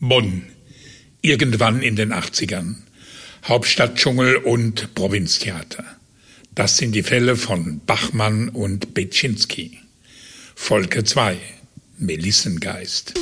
Bonn. Irgendwann in den 80ern. Hauptstadtdschungel und Provinztheater. Das sind die Fälle von Bachmann und Betschinski. Volke 2. Melissengeist.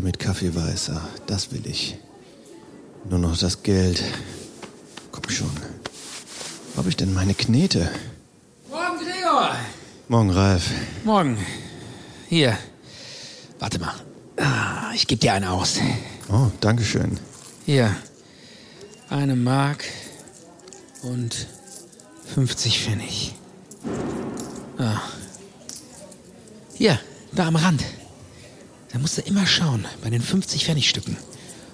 Kaffee mit Kaffeeweißer. Das will ich. Nur noch das Geld. Komm schon. Wo habe ich denn meine Knete? Morgen, Gregor. Morgen, Ralf. Morgen. Hier. Warte mal. Ah, ich gebe dir eine aus. Oh, Dankeschön. Hier. Eine Mark und 50 Pfennig. Ah. Hier, da am Rand. Da musst du immer schauen, bei den 50 Pfennigstücken,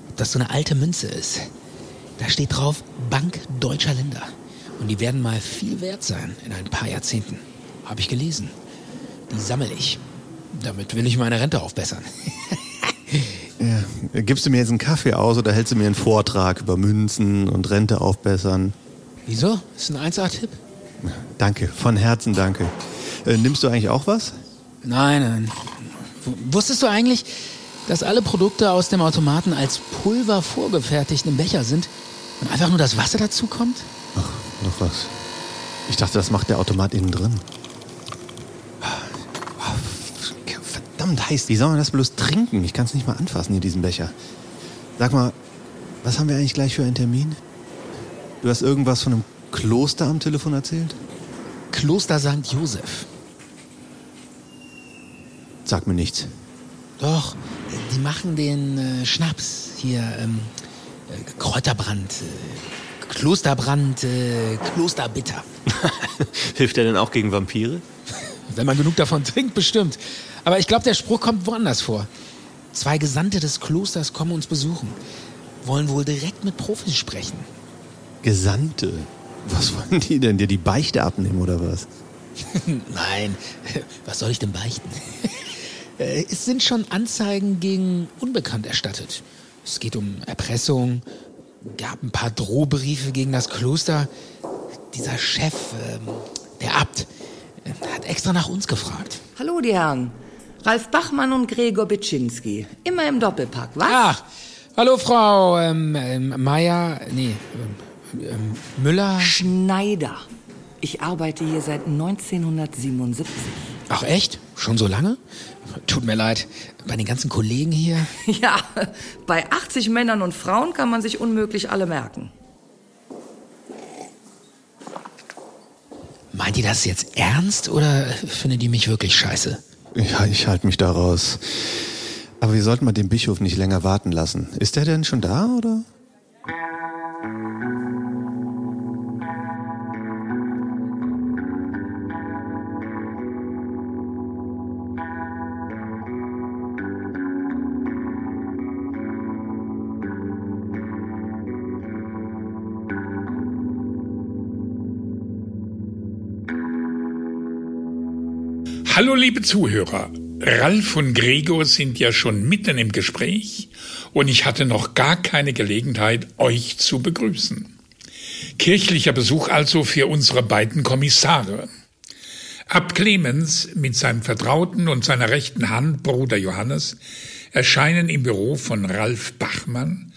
ob das so eine alte Münze ist. Da steht drauf Bank Deutscher Länder. Und die werden mal viel wert sein in ein paar Jahrzehnten. Habe ich gelesen. Die sammle ich. Damit will ich meine Rente aufbessern. Ja, gibst du mir jetzt einen Kaffee aus oder hältst du mir einen Vortrag über Münzen und Rente aufbessern? Wieso? Ist ein 1A-Tipp? Danke, von Herzen danke. Äh, nimmst du eigentlich auch was? Nein, nein. Wusstest du eigentlich, dass alle Produkte aus dem Automaten als Pulver vorgefertigt im Becher sind und einfach nur das Wasser dazu kommt? Ach, noch was. Ich dachte, das macht der Automat innen drin. Verdammt heiß. Wie soll man das bloß trinken? Ich kann es nicht mal anfassen hier, diesen Becher. Sag mal, was haben wir eigentlich gleich für einen Termin? Du hast irgendwas von einem Kloster am Telefon erzählt? Kloster St. Josef. Sag mir nichts. Doch, die machen den äh, Schnaps hier, ähm, äh, Kräuterbrand, äh, Klosterbrand, äh, Klosterbitter. Hilft der denn auch gegen Vampire? Wenn man genug davon trinkt, bestimmt. Aber ich glaube, der Spruch kommt woanders vor. Zwei Gesandte des Klosters kommen uns besuchen. Wollen wohl direkt mit Profis sprechen. Gesandte. Was wollen die denn? Dir die Beichte abnehmen oder was? Nein, was soll ich denn beichten? Äh, es sind schon Anzeigen gegen Unbekannt erstattet. Es geht um Erpressung, gab ein paar Drohbriefe gegen das Kloster. Dieser Chef, ähm, der Abt, äh, hat extra nach uns gefragt. Hallo, die Herren. Ralf Bachmann und Gregor Bitschinski. Immer im Doppelpack, was? Ah, hallo Frau ähm, ähm, Meier, nee, ähm, ähm, Müller. Schneider. Ich arbeite hier seit 1977. Ach echt? Schon so lange? Tut mir leid, bei den ganzen Kollegen hier. Ja, bei 80 Männern und Frauen kann man sich unmöglich alle merken. Meint ihr das jetzt ernst oder findet ihr mich wirklich scheiße? Ja, ich halte mich da raus. Aber wir sollten mal den Bischof nicht länger warten lassen. Ist der denn schon da, oder? Hallo liebe Zuhörer. Ralf und Gregor sind ja schon mitten im Gespräch und ich hatte noch gar keine Gelegenheit, euch zu begrüßen. Kirchlicher Besuch also für unsere beiden Kommissare. Abt Clemens mit seinem Vertrauten und seiner rechten Hand, Bruder Johannes, erscheinen im Büro von Ralf Bachmann,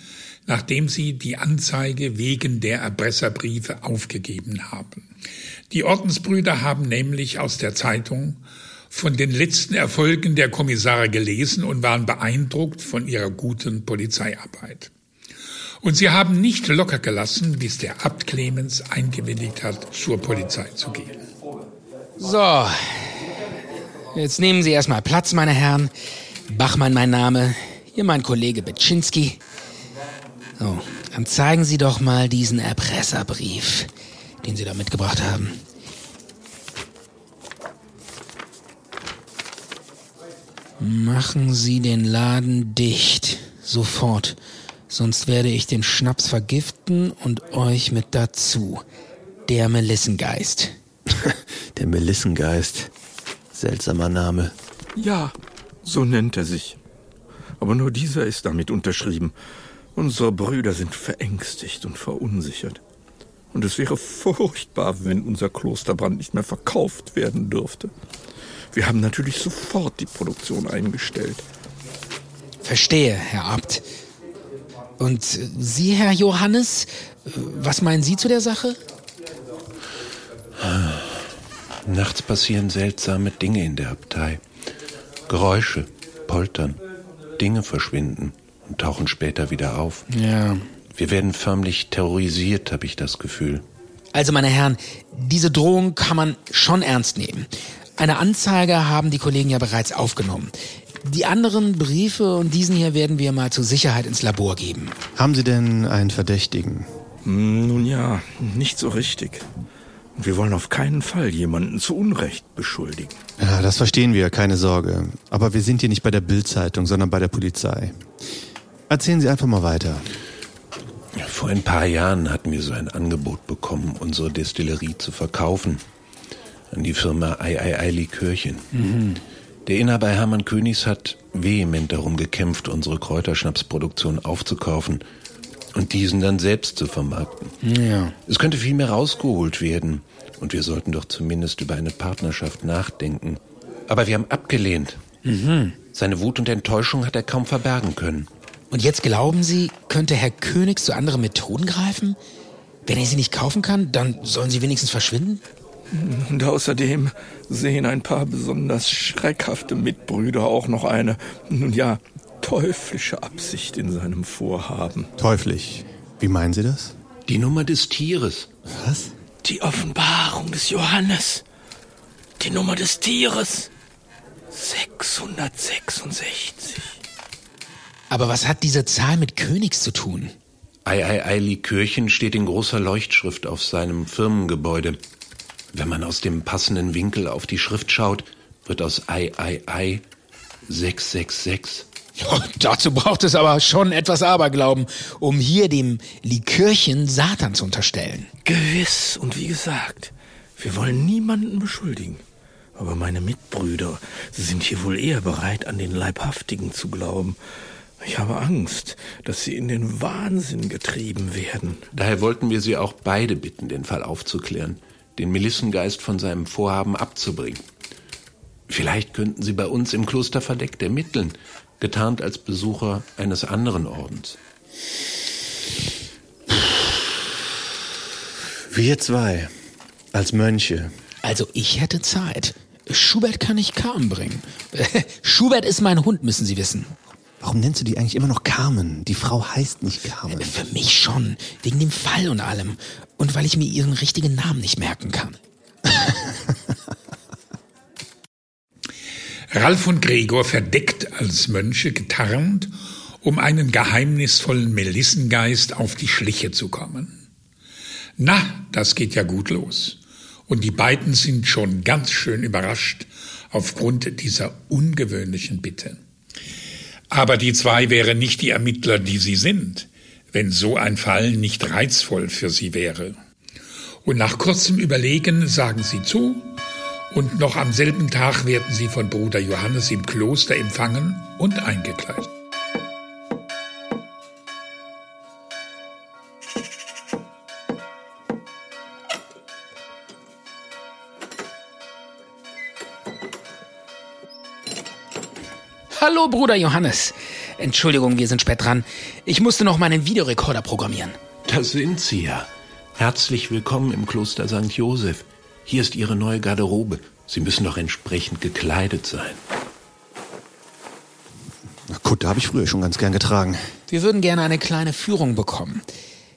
nachdem sie die Anzeige wegen der Erpresserbriefe aufgegeben haben. Die Ordensbrüder haben nämlich aus der Zeitung von den letzten Erfolgen der Kommissare gelesen und waren beeindruckt von ihrer guten Polizeiarbeit. Und sie haben nicht locker gelassen, bis der Abt Clemens eingewilligt hat, zur Polizei zu gehen. So, jetzt nehmen Sie erstmal Platz, meine Herren. Bachmann mein Name, hier mein Kollege Betschinski. So, dann zeigen Sie doch mal diesen Erpresserbrief, den Sie da mitgebracht haben. Machen Sie den Laden dicht. Sofort. Sonst werde ich den Schnaps vergiften und euch mit dazu. Der Melissengeist. Der Melissengeist. Seltsamer Name. Ja, so nennt er sich. Aber nur dieser ist damit unterschrieben. Unsere Brüder sind verängstigt und verunsichert. Und es wäre furchtbar, wenn unser Klosterbrand nicht mehr verkauft werden dürfte. Wir haben natürlich sofort die Produktion eingestellt. Verstehe, Herr Abt. Und Sie, Herr Johannes, was meinen Sie zu der Sache? Nachts passieren seltsame Dinge in der Abtei. Geräusche, Poltern, Dinge verschwinden und tauchen später wieder auf. Ja. Wir werden förmlich terrorisiert, habe ich das Gefühl. Also, meine Herren, diese Drohung kann man schon ernst nehmen. Eine Anzeige haben die Kollegen ja bereits aufgenommen. Die anderen Briefe und diesen hier werden wir mal zur Sicherheit ins Labor geben. Haben Sie denn einen Verdächtigen? Hm, Nun ja, nicht so richtig. Und wir wollen auf keinen Fall jemanden zu Unrecht beschuldigen. Ja, das verstehen wir, keine Sorge. Aber wir sind hier nicht bei der Bildzeitung, sondern bei der Polizei. Erzählen Sie einfach mal weiter. Vor ein paar Jahren hatten wir so ein Angebot bekommen, unsere Destillerie zu verkaufen. An die Firma Ei Ei Ei Likörchen. Der Inhaber Hermann Königs hat vehement darum gekämpft, unsere Kräuterschnapsproduktion aufzukaufen und diesen dann selbst zu vermarkten. Ja. Es könnte viel mehr rausgeholt werden und wir sollten doch zumindest über eine Partnerschaft nachdenken. Aber wir haben abgelehnt. Seine Wut und Enttäuschung hat er kaum verbergen können. Und jetzt glauben Sie, könnte Herr Königs zu anderen Methoden greifen? Wenn er sie nicht kaufen kann, dann sollen sie wenigstens verschwinden? Und außerdem sehen ein paar besonders schreckhafte Mitbrüder auch noch eine, nun ja, teuflische Absicht in seinem Vorhaben. Teuflisch. Wie meinen Sie das? Die Nummer des Tieres. Was? Die Offenbarung des Johannes. Die Nummer des Tieres. 666. Aber was hat diese Zahl mit Königs zu tun? Ei Ei Ei Likörchen steht in großer Leuchtschrift auf seinem Firmengebäude. Wenn man aus dem passenden Winkel auf die Schrift schaut, wird aus Ei Ei Ei 666. Ja, dazu braucht es aber schon etwas Aberglauben, um hier dem Likörchen Satan zu unterstellen. Gewiss, und wie gesagt, wir wollen niemanden beschuldigen. Aber meine Mitbrüder sind hier wohl eher bereit, an den Leibhaftigen zu glauben. Ich habe Angst, dass sie in den Wahnsinn getrieben werden. Daher wollten wir Sie auch beide bitten, den Fall aufzuklären, den Melissengeist von seinem Vorhaben abzubringen. Vielleicht könnten Sie bei uns im Kloster verdeckt ermitteln, getarnt als Besucher eines anderen Ordens. Wir zwei, als Mönche. Also ich hätte Zeit. Schubert kann ich Carmen bringen. Schubert ist mein Hund, müssen Sie wissen. Warum nennst du die eigentlich immer noch Carmen? Die Frau heißt nicht Carmen. Für mich schon. Wegen dem Fall und allem. Und weil ich mir ihren richtigen Namen nicht merken kann. Ralf und Gregor verdeckt als Mönche getarnt, um einen geheimnisvollen Melissengeist auf die Schliche zu kommen. Na, das geht ja gut los. Und die beiden sind schon ganz schön überrascht aufgrund dieser ungewöhnlichen Bitte. Aber die zwei wären nicht die Ermittler, die sie sind, wenn so ein Fall nicht reizvoll für sie wäre. Und nach kurzem Überlegen sagen sie zu, und noch am selben Tag werden sie von Bruder Johannes im Kloster empfangen und eingekleidet. Hallo, Bruder Johannes. Entschuldigung, wir sind spät dran. Ich musste noch meinen Videorekorder programmieren. Da sind Sie ja. Herzlich willkommen im Kloster St. Josef. Hier ist Ihre neue Garderobe. Sie müssen doch entsprechend gekleidet sein. Na gut, da habe ich früher schon ganz gern getragen. Wir würden gerne eine kleine Führung bekommen.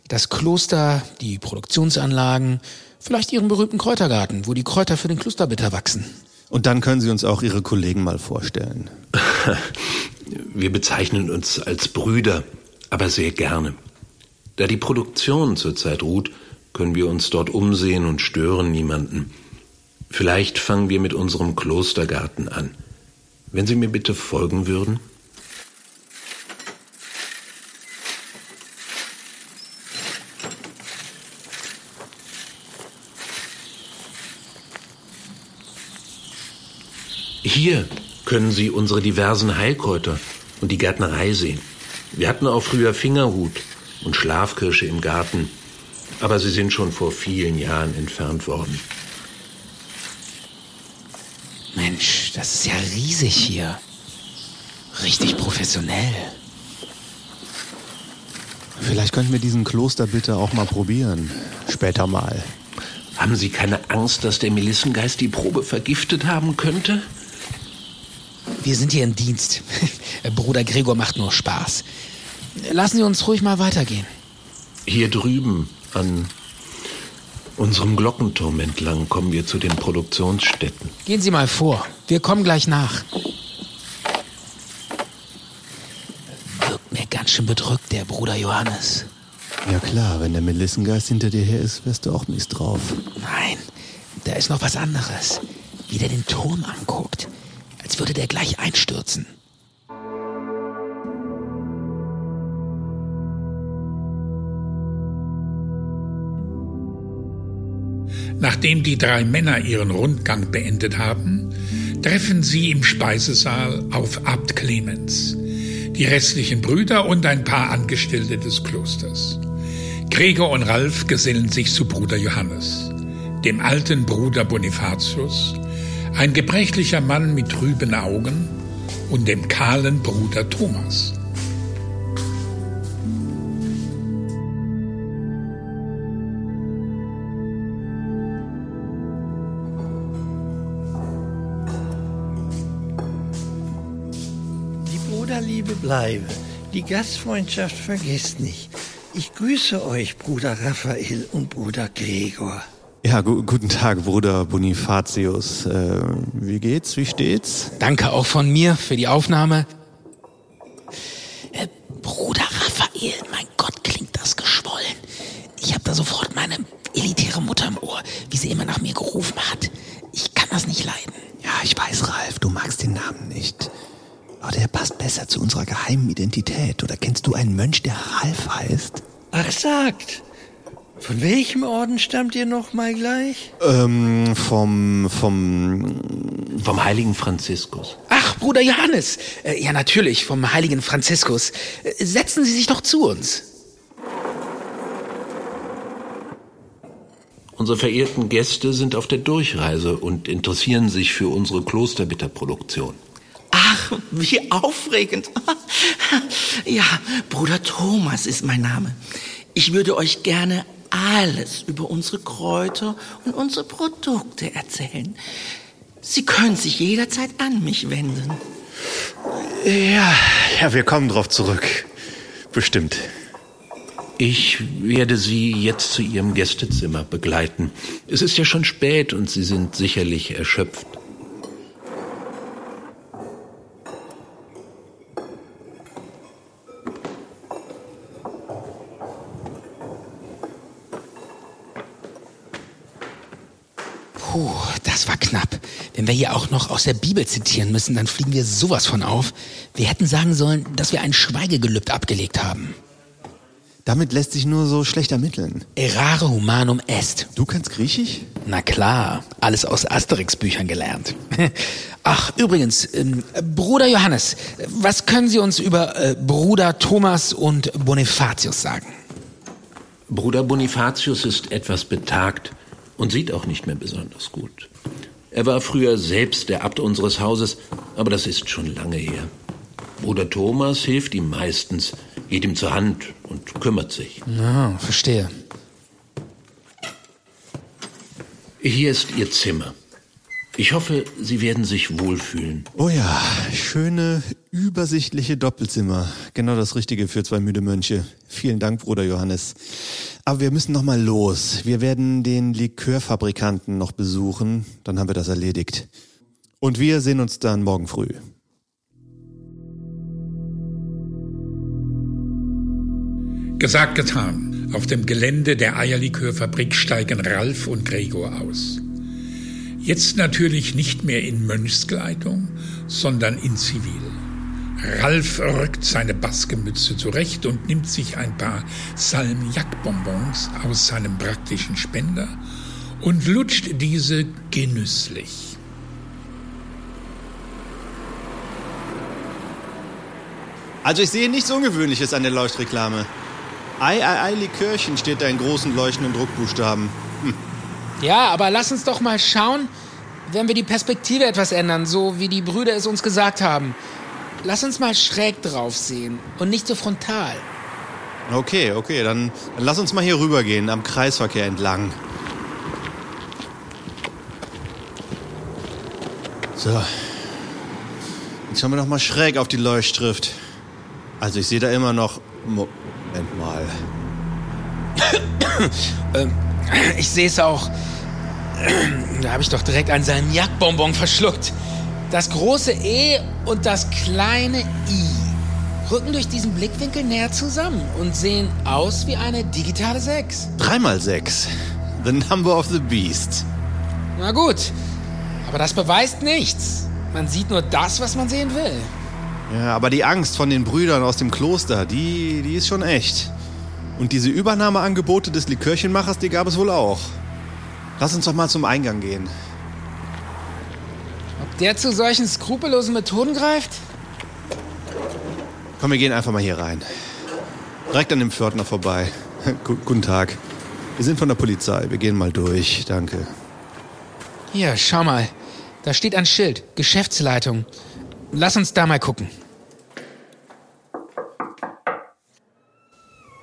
Das Kloster, die Produktionsanlagen, vielleicht Ihren berühmten Kräutergarten, wo die Kräuter für den Klosterbitter wachsen. Und dann können Sie uns auch Ihre Kollegen mal vorstellen. Wir bezeichnen uns als Brüder, aber sehr gerne. Da die Produktion zurzeit ruht, können wir uns dort umsehen und stören niemanden. Vielleicht fangen wir mit unserem Klostergarten an. Wenn Sie mir bitte folgen würden? Hier können Sie unsere diversen Heilkräuter und die Gärtnerei sehen. Wir hatten auch früher Fingerhut und Schlafkirsche im Garten, aber sie sind schon vor vielen Jahren entfernt worden. Mensch, das ist ja riesig hier. Richtig professionell. Vielleicht könnten wir diesen Kloster bitte auch mal probieren. Später mal. Haben Sie keine Angst, dass der Melissengeist die Probe vergiftet haben könnte? Wir sind hier im Dienst. Bruder Gregor macht nur Spaß. Lassen Sie uns ruhig mal weitergehen. Hier drüben an unserem Glockenturm entlang kommen wir zu den Produktionsstätten. Gehen Sie mal vor. Wir kommen gleich nach. Wirkt mir ganz schön bedrückt, der Bruder Johannes. Ja klar, wenn der Melissengeist hinter dir her ist, wärst du auch mies drauf. Nein, da ist noch was anderes. Wie der den Turm anguckt. Als würde der gleich einstürzen. Nachdem die drei Männer ihren Rundgang beendet haben, treffen sie im Speisesaal auf Abt Clemens, die restlichen Brüder und ein paar Angestellte des Klosters. Gregor und Ralf gesellen sich zu Bruder Johannes, dem alten Bruder Bonifatius, ein gebrechlicher Mann mit trüben Augen und dem kahlen Bruder Thomas. Die Bruderliebe bleibe, die Gastfreundschaft vergesst nicht. Ich grüße euch, Bruder Raphael und Bruder Gregor. Ja, gu guten Tag, Bruder Bonifatius. Äh, wie geht's? Wie steht's? Danke auch von mir für die Aufnahme. Äh, Bruder Raphael, mein Gott, klingt das geschwollen. Ich habe da sofort meine elitäre Mutter im Ohr, wie sie immer nach mir gerufen hat. Ich kann das nicht leiden. Ja, ich weiß, Ralf, du magst den Namen nicht. Aber der passt besser zu unserer geheimen Identität. Oder kennst du einen Mönch, der Ralf heißt? Ach, sagt, von welchem Orden stammt ihr noch mal gleich? Ähm, vom, vom, Vom heiligen Franziskus. Ach, Bruder Johannes. Äh, ja, natürlich, vom heiligen Franziskus. Äh, setzen Sie sich doch zu uns. Unsere verehrten Gäste sind auf der Durchreise und interessieren sich für unsere Klosterbitterproduktion. Ach, wie aufregend. Ja, Bruder Thomas ist mein Name. Ich würde euch gerne alles über unsere Kräuter und unsere Produkte erzählen. Sie können sich jederzeit an mich wenden. ja, ja, wir kommen drauf zurück. Bestimmt. Ich werde Sie jetzt zu Ihrem Gästezimmer begleiten. Es ist ja schon spät und Sie sind sicherlich erschöpft. Puh, das war knapp. Wenn wir hier auch noch aus der Bibel zitieren müssen, dann fliegen wir sowas von auf. Wir hätten sagen sollen, dass wir ein Schweigegelübd abgelegt haben. Damit lässt sich nur so schlecht ermitteln. Errare humanum est. Du kannst Griechisch? Na klar, alles aus Asterix-Büchern gelernt. Ach, übrigens, ähm, Bruder Johannes, was können Sie uns über äh, Bruder Thomas und Bonifatius sagen? Bruder Bonifatius ist etwas betagt und sieht auch nicht mehr besonders gut. Er war früher selbst der Abt unseres Hauses, aber das ist schon lange her. Bruder Thomas hilft ihm meistens, geht ihm zur Hand und kümmert sich. Ah, verstehe. Hier ist Ihr Zimmer. Ich hoffe, Sie werden sich wohlfühlen. Oh ja, schöne, übersichtliche Doppelzimmer. Genau das Richtige für zwei müde Mönche. Vielen Dank, Bruder Johannes. Aber wir müssen noch mal los. Wir werden den Likörfabrikanten noch besuchen. Dann haben wir das erledigt. Und wir sehen uns dann morgen früh. Gesagt, getan. Auf dem Gelände der Eierlikörfabrik steigen Ralf und Gregor aus. Jetzt natürlich nicht mehr in Mönchskleidung, sondern in Zivil. Ralf rückt seine Baskenmütze zurecht und nimmt sich ein paar Salmiakbonbons aus seinem praktischen Spender und lutscht diese genüsslich. Also ich sehe nichts Ungewöhnliches an der Leuchtreklame. Ei, ei, ei, Likörchen steht da in großen leuchtenden Druckbuchstaben. Hm. Ja, aber lass uns doch mal schauen, wenn wir die Perspektive etwas ändern, so wie die Brüder es uns gesagt haben. Lass uns mal schräg drauf sehen und nicht so frontal. Okay, okay, dann, dann lass uns mal hier rübergehen, am Kreisverkehr entlang. So. Jetzt schauen wir noch mal schräg auf die Leuchtschrift. Also ich sehe da immer noch... Moment mal. ähm, ich sehe es auch. Da habe ich doch direkt einen Salmiakbonbon verschluckt. Das große E und das kleine I rücken durch diesen Blickwinkel näher zusammen und sehen aus wie eine digitale 6. Dreimal 6. The number of the beast. Na gut, aber das beweist nichts. Man sieht nur das, was man sehen will. Ja, aber die Angst von den Brüdern aus dem Kloster, die, die ist schon echt. Und diese Übernahmeangebote des Likörchenmachers, die gab es wohl auch. Lass uns doch mal zum Eingang gehen. Ob der zu solchen skrupellosen Methoden greift? Komm, wir gehen einfach mal hier rein. Direkt an dem Pförtner vorbei. Guten Tag. Wir sind von der Polizei. Wir gehen mal durch. Danke. Hier, schau mal. Da steht ein Schild. Geschäftsleitung. Lass uns da mal gucken.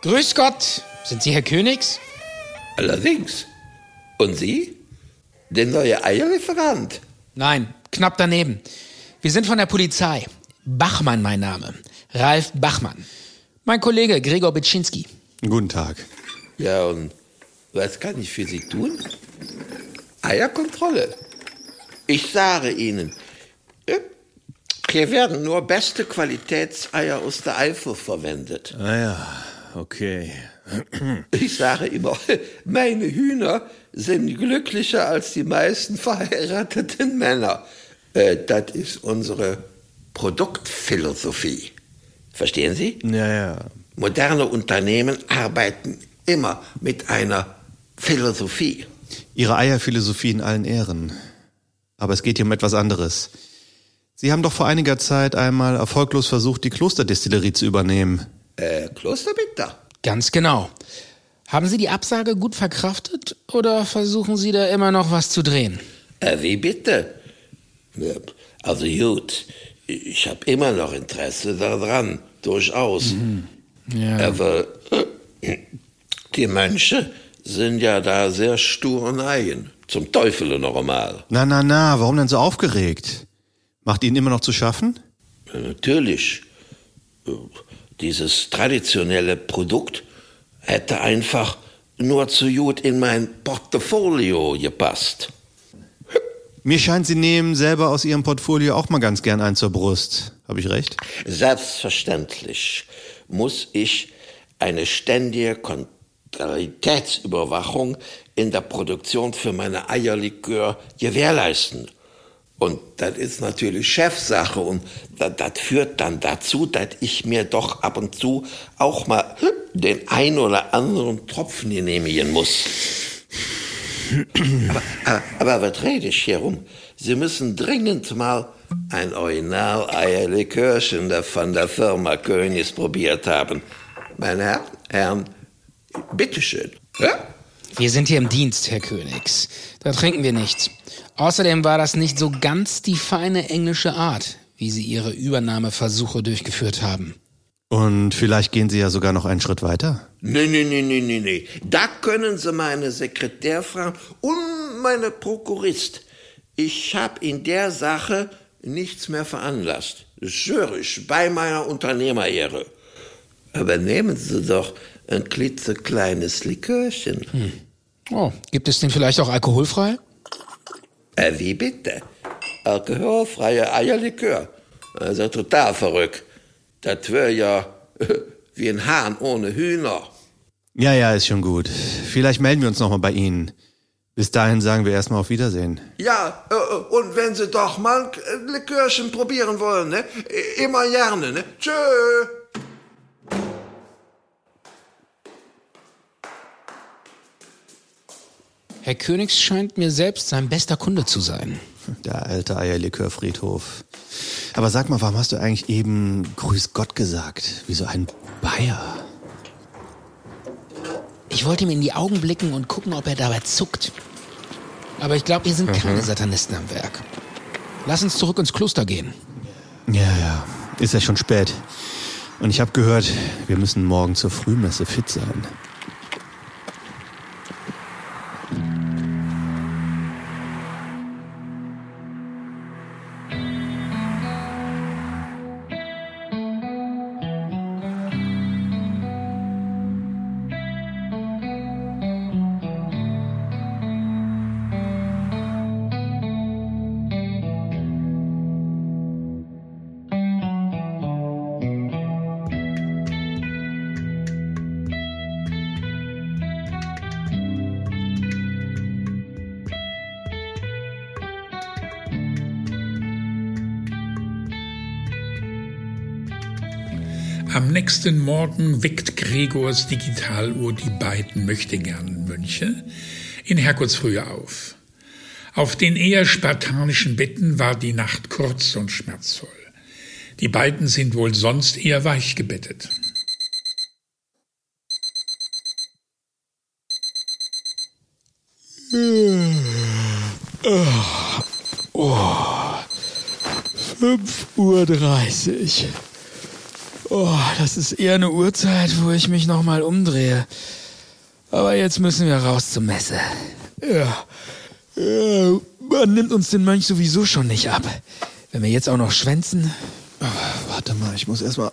Grüß Gott. Sind Sie Herr Königs? Allerdings. Und Sie? Der neue Eierlieferant? Nein, knapp daneben. Wir sind von der Polizei. Bachmann mein Name. Ralf Bachmann. Mein Kollege Gregor Bitschinski. Guten Tag. Ja, und was kann ich für Sie tun? Eierkontrolle. Ich sage Ihnen, äh, hier werden nur beste Qualitätseier aus der Eifel verwendet. Ah ja, okay. Ich sage immer, meine Hühner sind glücklicher als die meisten verheirateten Männer. Äh, das ist unsere Produktphilosophie. Verstehen Sie? Ja, ja. Moderne Unternehmen arbeiten immer mit einer Philosophie. Ihre Eierphilosophie in allen Ehren. Aber es geht hier um etwas anderes. Sie haben doch vor einiger Zeit einmal erfolglos versucht, die Klosterdestillerie zu übernehmen. Äh, Klosterbitter? Ganz genau. Haben Sie die Absage gut verkraftet oder versuchen Sie da immer noch was zu drehen? Äh, wie bitte? Also gut, ich habe immer noch Interesse daran, durchaus. Mhm. Ja. Aber äh, die Mönche sind ja da sehr stur und eigen. Zum Teufel normal. Na, na, na, warum denn so aufgeregt? Macht Ihnen immer noch zu schaffen? Ja, natürlich. Dieses traditionelle Produkt hätte einfach nur zu gut in mein Portfolio gepasst. Mir scheint, Sie nehmen selber aus Ihrem Portfolio auch mal ganz gern ein zur Brust. Habe ich recht? Selbstverständlich muss ich eine ständige Qualitätsüberwachung in der Produktion für meine Eierlikör gewährleisten. Und das ist natürlich Chefsache und das, führt dann dazu, dass ich mir doch ab und zu auch mal den ein oder anderen Tropfen genehmigen muss. Aber, aber, aber was rede ich hier rum? Sie müssen dringend mal ein Original-Eierlikörchen von der Firma Königs probiert haben. Meine Herren, Herren bitteschön. Ja? Wir sind hier im Dienst, Herr Königs. Da trinken wir nichts. Außerdem war das nicht so ganz die feine englische Art, wie Sie Ihre Übernahmeversuche durchgeführt haben. Und vielleicht gehen Sie ja sogar noch einen Schritt weiter? Nee, nee, nee, nee, nee, nee. Da können Sie meine Sekretär fragen und meine Prokurist. Ich habe in der Sache nichts mehr veranlasst. Ich, bei meiner Unternehmerehre. Aber nehmen Sie doch ein klitzekleines Likörchen. Hm. Oh, gibt es den vielleicht auch alkoholfrei? Äh, wie bitte? alkoholfreie Eierlikör. Also total verrückt. Das wäre ja wie ein Hahn ohne Hühner. Ja, ja, ist schon gut. Vielleicht melden wir uns nochmal bei Ihnen. Bis dahin sagen wir erstmal auf Wiedersehen. Ja, äh, und wenn Sie doch mal ein Likörchen probieren wollen, ne? Immer gerne, ne? Tschö. Herr Königs scheint mir selbst sein bester Kunde zu sein. Der alte Eierlikörfriedhof. Aber sag mal, warum hast du eigentlich eben Grüß Gott gesagt? Wie so ein Bayer. Ich wollte ihm in die Augen blicken und gucken, ob er dabei zuckt. Aber ich glaube, hier sind keine Satanisten am Werk. Lass uns zurück ins Kloster gehen. Ja, ja. Ist ja schon spät. Und ich habe gehört, wir müssen morgen zur Frühmesse fit sein. Am nächsten Morgen weckt Gregors Digitaluhr die beiden möchtegern Mönche in Herrgottsfrühe auf. Auf den eher spartanischen Betten war die Nacht kurz und schmerzvoll. Die beiden sind wohl sonst eher weich gebettet. Fünf Uhr. Oh, das ist eher eine Uhrzeit, wo ich mich nochmal umdrehe. Aber jetzt müssen wir raus zur Messe. Ja. ja. Man nimmt uns den Mönch sowieso schon nicht ab. Wenn wir jetzt auch noch schwänzen. Oh, warte mal, ich muss erstmal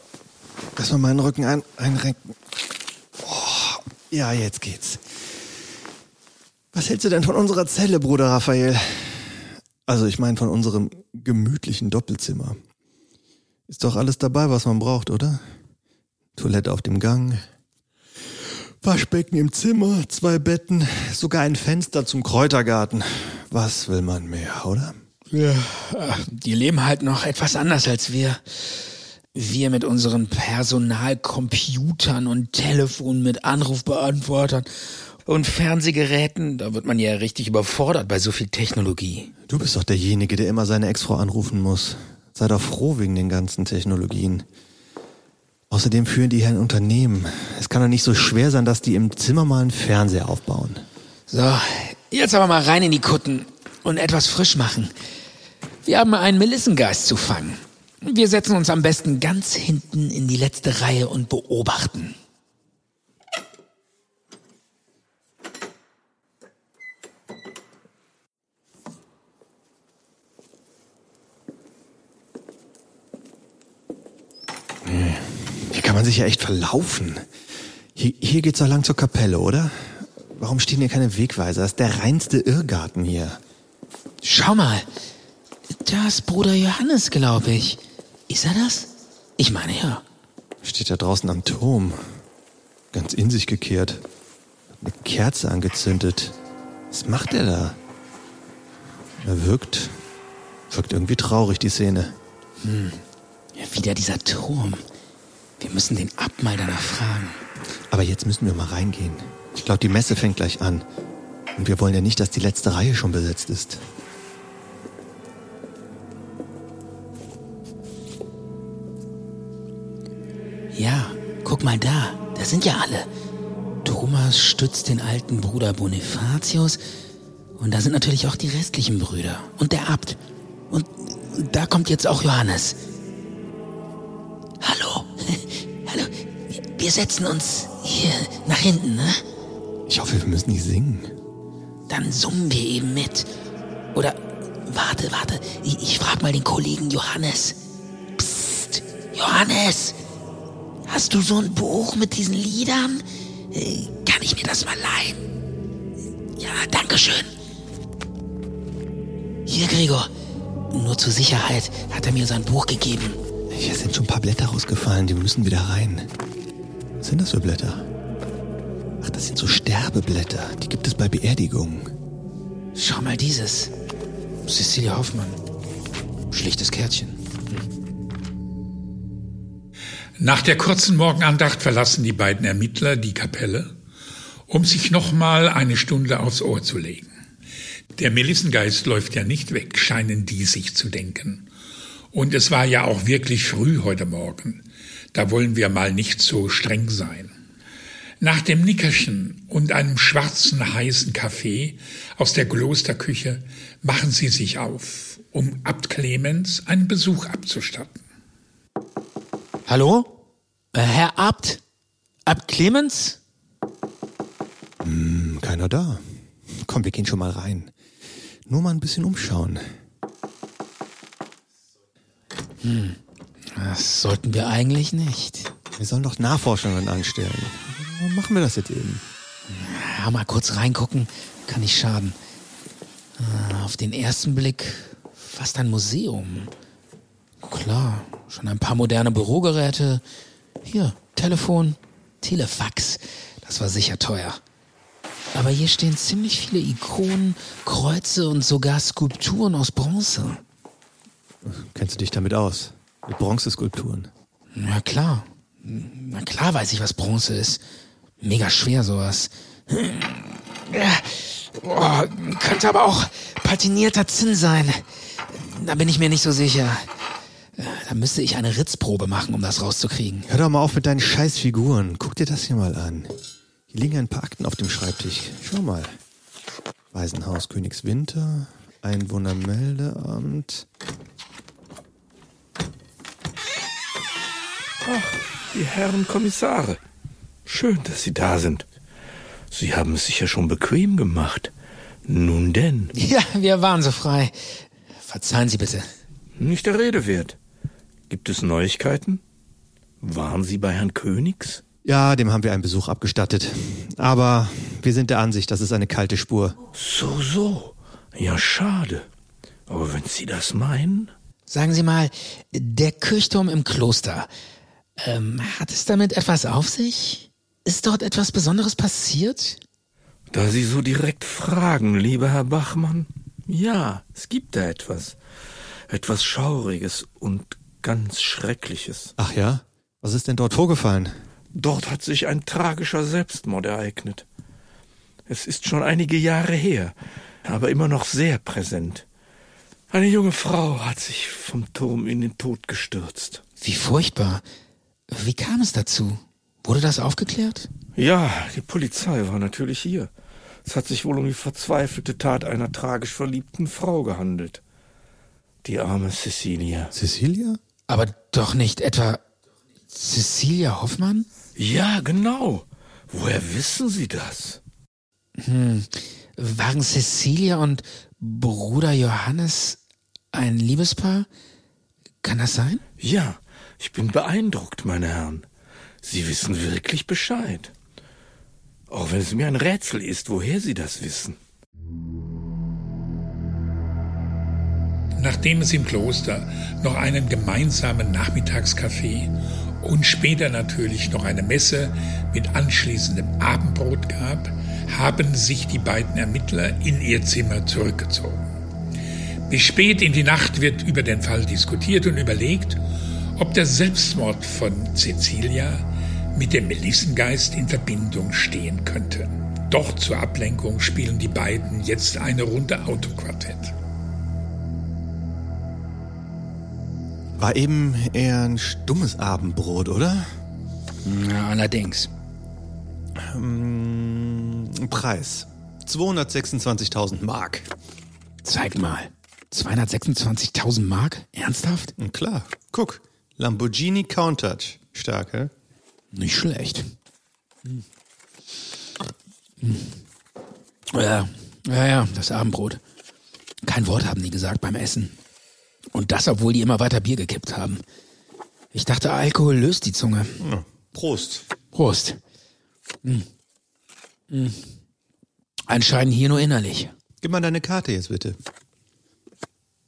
erstmal meinen Rücken ein, einrenken. Oh, ja, jetzt geht's. Was hältst du denn von unserer Zelle, Bruder Raphael? Also, ich meine von unserem gemütlichen Doppelzimmer. Ist doch alles dabei, was man braucht, oder? Toilette auf dem Gang, Waschbecken im Zimmer, zwei Betten, sogar ein Fenster zum Kräutergarten. Was will man mehr, oder? Ja, die leben halt noch etwas anders als wir. Wir mit unseren Personalcomputern und Telefonen mit Anrufbeantwortern und Fernsehgeräten, da wird man ja richtig überfordert bei so viel Technologie. Du bist doch derjenige, der immer seine Ex-Frau anrufen muss. Sei doch froh wegen den ganzen Technologien. Außerdem führen die hier ein Unternehmen. Es kann doch nicht so schwer sein, dass die im Zimmer mal einen Fernseher aufbauen. So, jetzt aber mal rein in die Kutten und etwas frisch machen. Wir haben einen Melissengeist zu fangen. Wir setzen uns am besten ganz hinten in die letzte Reihe und beobachten. Kann man sich ja echt verlaufen. Hier, hier geht's doch lang zur Kapelle, oder? Warum stehen hier keine Wegweiser? Das ist der reinste Irrgarten hier. Schau mal, da ist Bruder Johannes, glaube ich. Ist er das? Ich meine ja. Steht da draußen am Turm. Ganz in sich gekehrt. Hat Eine Kerze angezündet. Was macht er da? Er wirkt. Wirkt irgendwie traurig, die Szene. Ja, wieder dieser Turm. Wir müssen den Ab mal danach fragen. Aber jetzt müssen wir mal reingehen. Ich glaube, die Messe fängt gleich an. Und wir wollen ja nicht, dass die letzte Reihe schon besetzt ist. Ja, guck mal da. Da sind ja alle. Thomas stützt den alten Bruder Bonifatius. Und da sind natürlich auch die restlichen Brüder. Und der Abt. Und da kommt jetzt auch Johannes. Wir setzen uns hier nach hinten, ne? Ich hoffe, wir müssen nicht singen. Dann summen wir eben mit. Oder warte, warte. Ich, ich frag mal den Kollegen Johannes. Psst, Johannes. Hast du so ein Buch mit diesen Liedern? Äh, Kann ich mir das mal leihen? Ja, danke schön. Hier, Gregor. Nur zur Sicherheit hat er mir sein Buch gegeben. Hier sind schon ein paar Blätter rausgefallen, die müssen wieder rein. Was sind das für Blätter? Ach, das sind so Sterbeblätter. Die gibt es bei Beerdigungen. Schau mal dieses. Cecilia Hoffmann. Schlichtes Kärtchen. Nach der kurzen Morgenandacht verlassen die beiden Ermittler die Kapelle, um sich nochmal eine Stunde aufs Ohr zu legen. Der Melissengeist läuft ja nicht weg, scheinen die sich zu denken. Und es war ja auch wirklich früh heute Morgen. Da wollen wir mal nicht so streng sein. Nach dem Nickerchen und einem schwarzen heißen Kaffee aus der Klosterküche machen sie sich auf, um Abt Clemens einen Besuch abzustatten. Hallo? Äh, Herr Abt? Abt Clemens? Hm, keiner da. Komm, wir gehen schon mal rein. Nur mal ein bisschen umschauen. Hm, das sollten wir eigentlich nicht. Wir sollen doch Nachforschungen anstellen. Dann machen wir das jetzt eben. Ja, mal kurz reingucken, kann nicht schaden. Ah, Auf den ersten Blick fast ein Museum. Klar, schon ein paar moderne Bürogeräte. Hier, Telefon, Telefax. Das war sicher teuer. Aber hier stehen ziemlich viele Ikonen, Kreuze und sogar Skulpturen aus Bronze. Kennst du dich damit aus? Mit Bronzeskulpturen. Na klar. Na klar weiß ich, was Bronze ist. Mega schwer sowas. Oh, könnte aber auch patinierter Zinn sein. Da bin ich mir nicht so sicher. Da müsste ich eine Ritzprobe machen, um das rauszukriegen. Hör doch mal auf mit deinen scheiß Figuren. Guck dir das hier mal an. Hier liegen ein paar Akten auf dem Schreibtisch. Schau mal. Waisenhaus Königswinter, Einwohnermeldeamt. Die Herren Kommissare. Schön, dass Sie da sind. Sie haben es sich ja schon bequem gemacht. Nun denn, Ja, wir waren so frei. Verzeihen Sie bitte. nicht der Rede wert. Gibt es Neuigkeiten? Waren Sie bei Herrn Königs? Ja, dem haben wir einen Besuch abgestattet. Aber wir sind der Ansicht, das ist eine kalte Spur. So, so. Ja, schade. Aber wenn Sie das meinen. Sagen Sie mal, der Kirchturm im Kloster, ähm, hat es damit etwas auf sich? Ist dort etwas Besonderes passiert? Da Sie so direkt fragen, lieber Herr Bachmann. Ja, es gibt da etwas. Etwas Schauriges und ganz Schreckliches. Ach ja? Was ist denn dort vorgefallen? Dort hat sich ein tragischer Selbstmord ereignet. Es ist schon einige Jahre her, aber immer noch sehr präsent. Eine junge Frau hat sich vom Turm in den Tod gestürzt. Wie furchtbar. Wie kam es dazu? Wurde das aufgeklärt? Ja, die Polizei war natürlich hier. Es hat sich wohl um die verzweifelte Tat einer tragisch verliebten Frau gehandelt. Die arme Cecilia. Cecilia? Aber doch nicht etwa Cecilia Hoffmann? Ja, genau. Woher wissen Sie das? Hm. Waren Cecilia und Bruder Johannes ein Liebespaar? Kann das sein? Ja, ich bin beeindruckt, meine Herren. Sie wissen wirklich Bescheid. Auch wenn es mir ein Rätsel ist, woher Sie das wissen. Nachdem es im Kloster noch einen gemeinsamen Nachmittagskaffee und später natürlich noch eine Messe mit anschließendem Abendbrot gab, haben sich die beiden Ermittler in ihr Zimmer zurückgezogen. Bis spät in die Nacht wird über den Fall diskutiert und überlegt, ob der Selbstmord von Cecilia mit dem Melissengeist in Verbindung stehen könnte. Doch zur Ablenkung spielen die beiden jetzt eine Runde Autoquartett. War eben eher ein stummes Abendbrot, oder? Ja, allerdings. Ähm, Preis. 226.000 Mark. Zeig mal. 226.000 Mark? Ernsthaft? Hm, Klar, guck. Lamborghini Countach. Stark, hä? Nicht schlecht. Hm. Hm. Ja, ja, ja, das Abendbrot. Kein Wort haben die gesagt beim Essen. Und das, obwohl die immer weiter Bier gekippt haben. Ich dachte, Alkohol löst die Zunge. Ja. Prost. Prost. Hm. Hm. Anscheinend hier nur innerlich. Gib mal deine Karte jetzt bitte.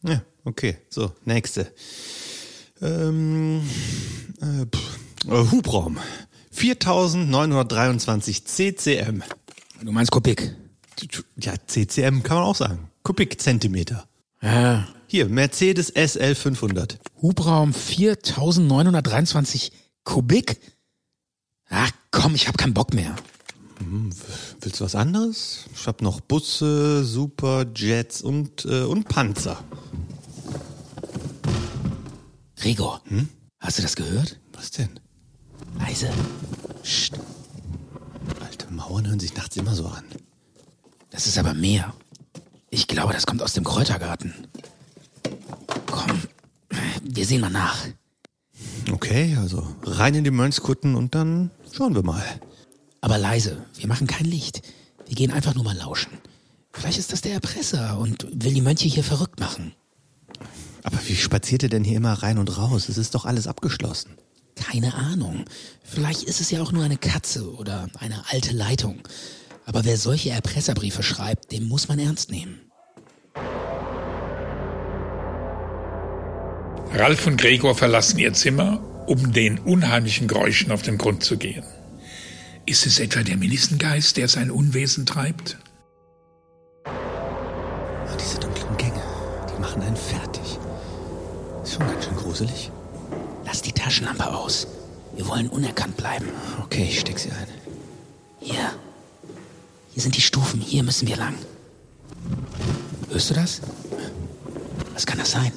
Ja, Okay, so, nächste. Ähm, äh, pff, äh, Hubraum. 4923 CCM. Du meinst Kubik? Ja, CCM kann man auch sagen. Kubikzentimeter. Ja. Hier, Mercedes SL 500. Hubraum 4923 Kubik? Ach komm, ich hab keinen Bock mehr. Hm, willst du was anderes? Ich hab noch Busse, Superjets und, äh, und Panzer. Gregor, hast du das gehört? Was denn? Leise. Psst, Alte Mauern hören sich nachts immer so an. das ist aber mehr. Ich glaube, das kommt aus dem Kräutergarten. Komm, wir sehen mal nach. Okay, also rein in die Mönchskutten und dann schauen wir mal. Aber leise, wir machen kein Licht. Wir gehen einfach nur mal lauschen. Vielleicht ist das der Erpresser und will die Mönche hier verrückt machen. Aber wie spaziert ihr denn hier immer rein und raus? Es ist doch alles abgeschlossen. Keine Ahnung. Vielleicht ist es ja auch nur eine Katze oder eine alte Leitung. Aber wer solche Erpresserbriefe schreibt, den muss man ernst nehmen. Ralf und Gregor verlassen ihr Zimmer, um den unheimlichen Geräuschen auf den Grund zu gehen. Ist es etwa der Melissengeist, der sein Unwesen treibt? Gruselig. Lass die Taschenlampe aus. Wir wollen unerkannt bleiben. Okay, ich steck sie ein. Hier. Hier sind die Stufen. Hier müssen wir lang. Hörst du das? Was kann das sein?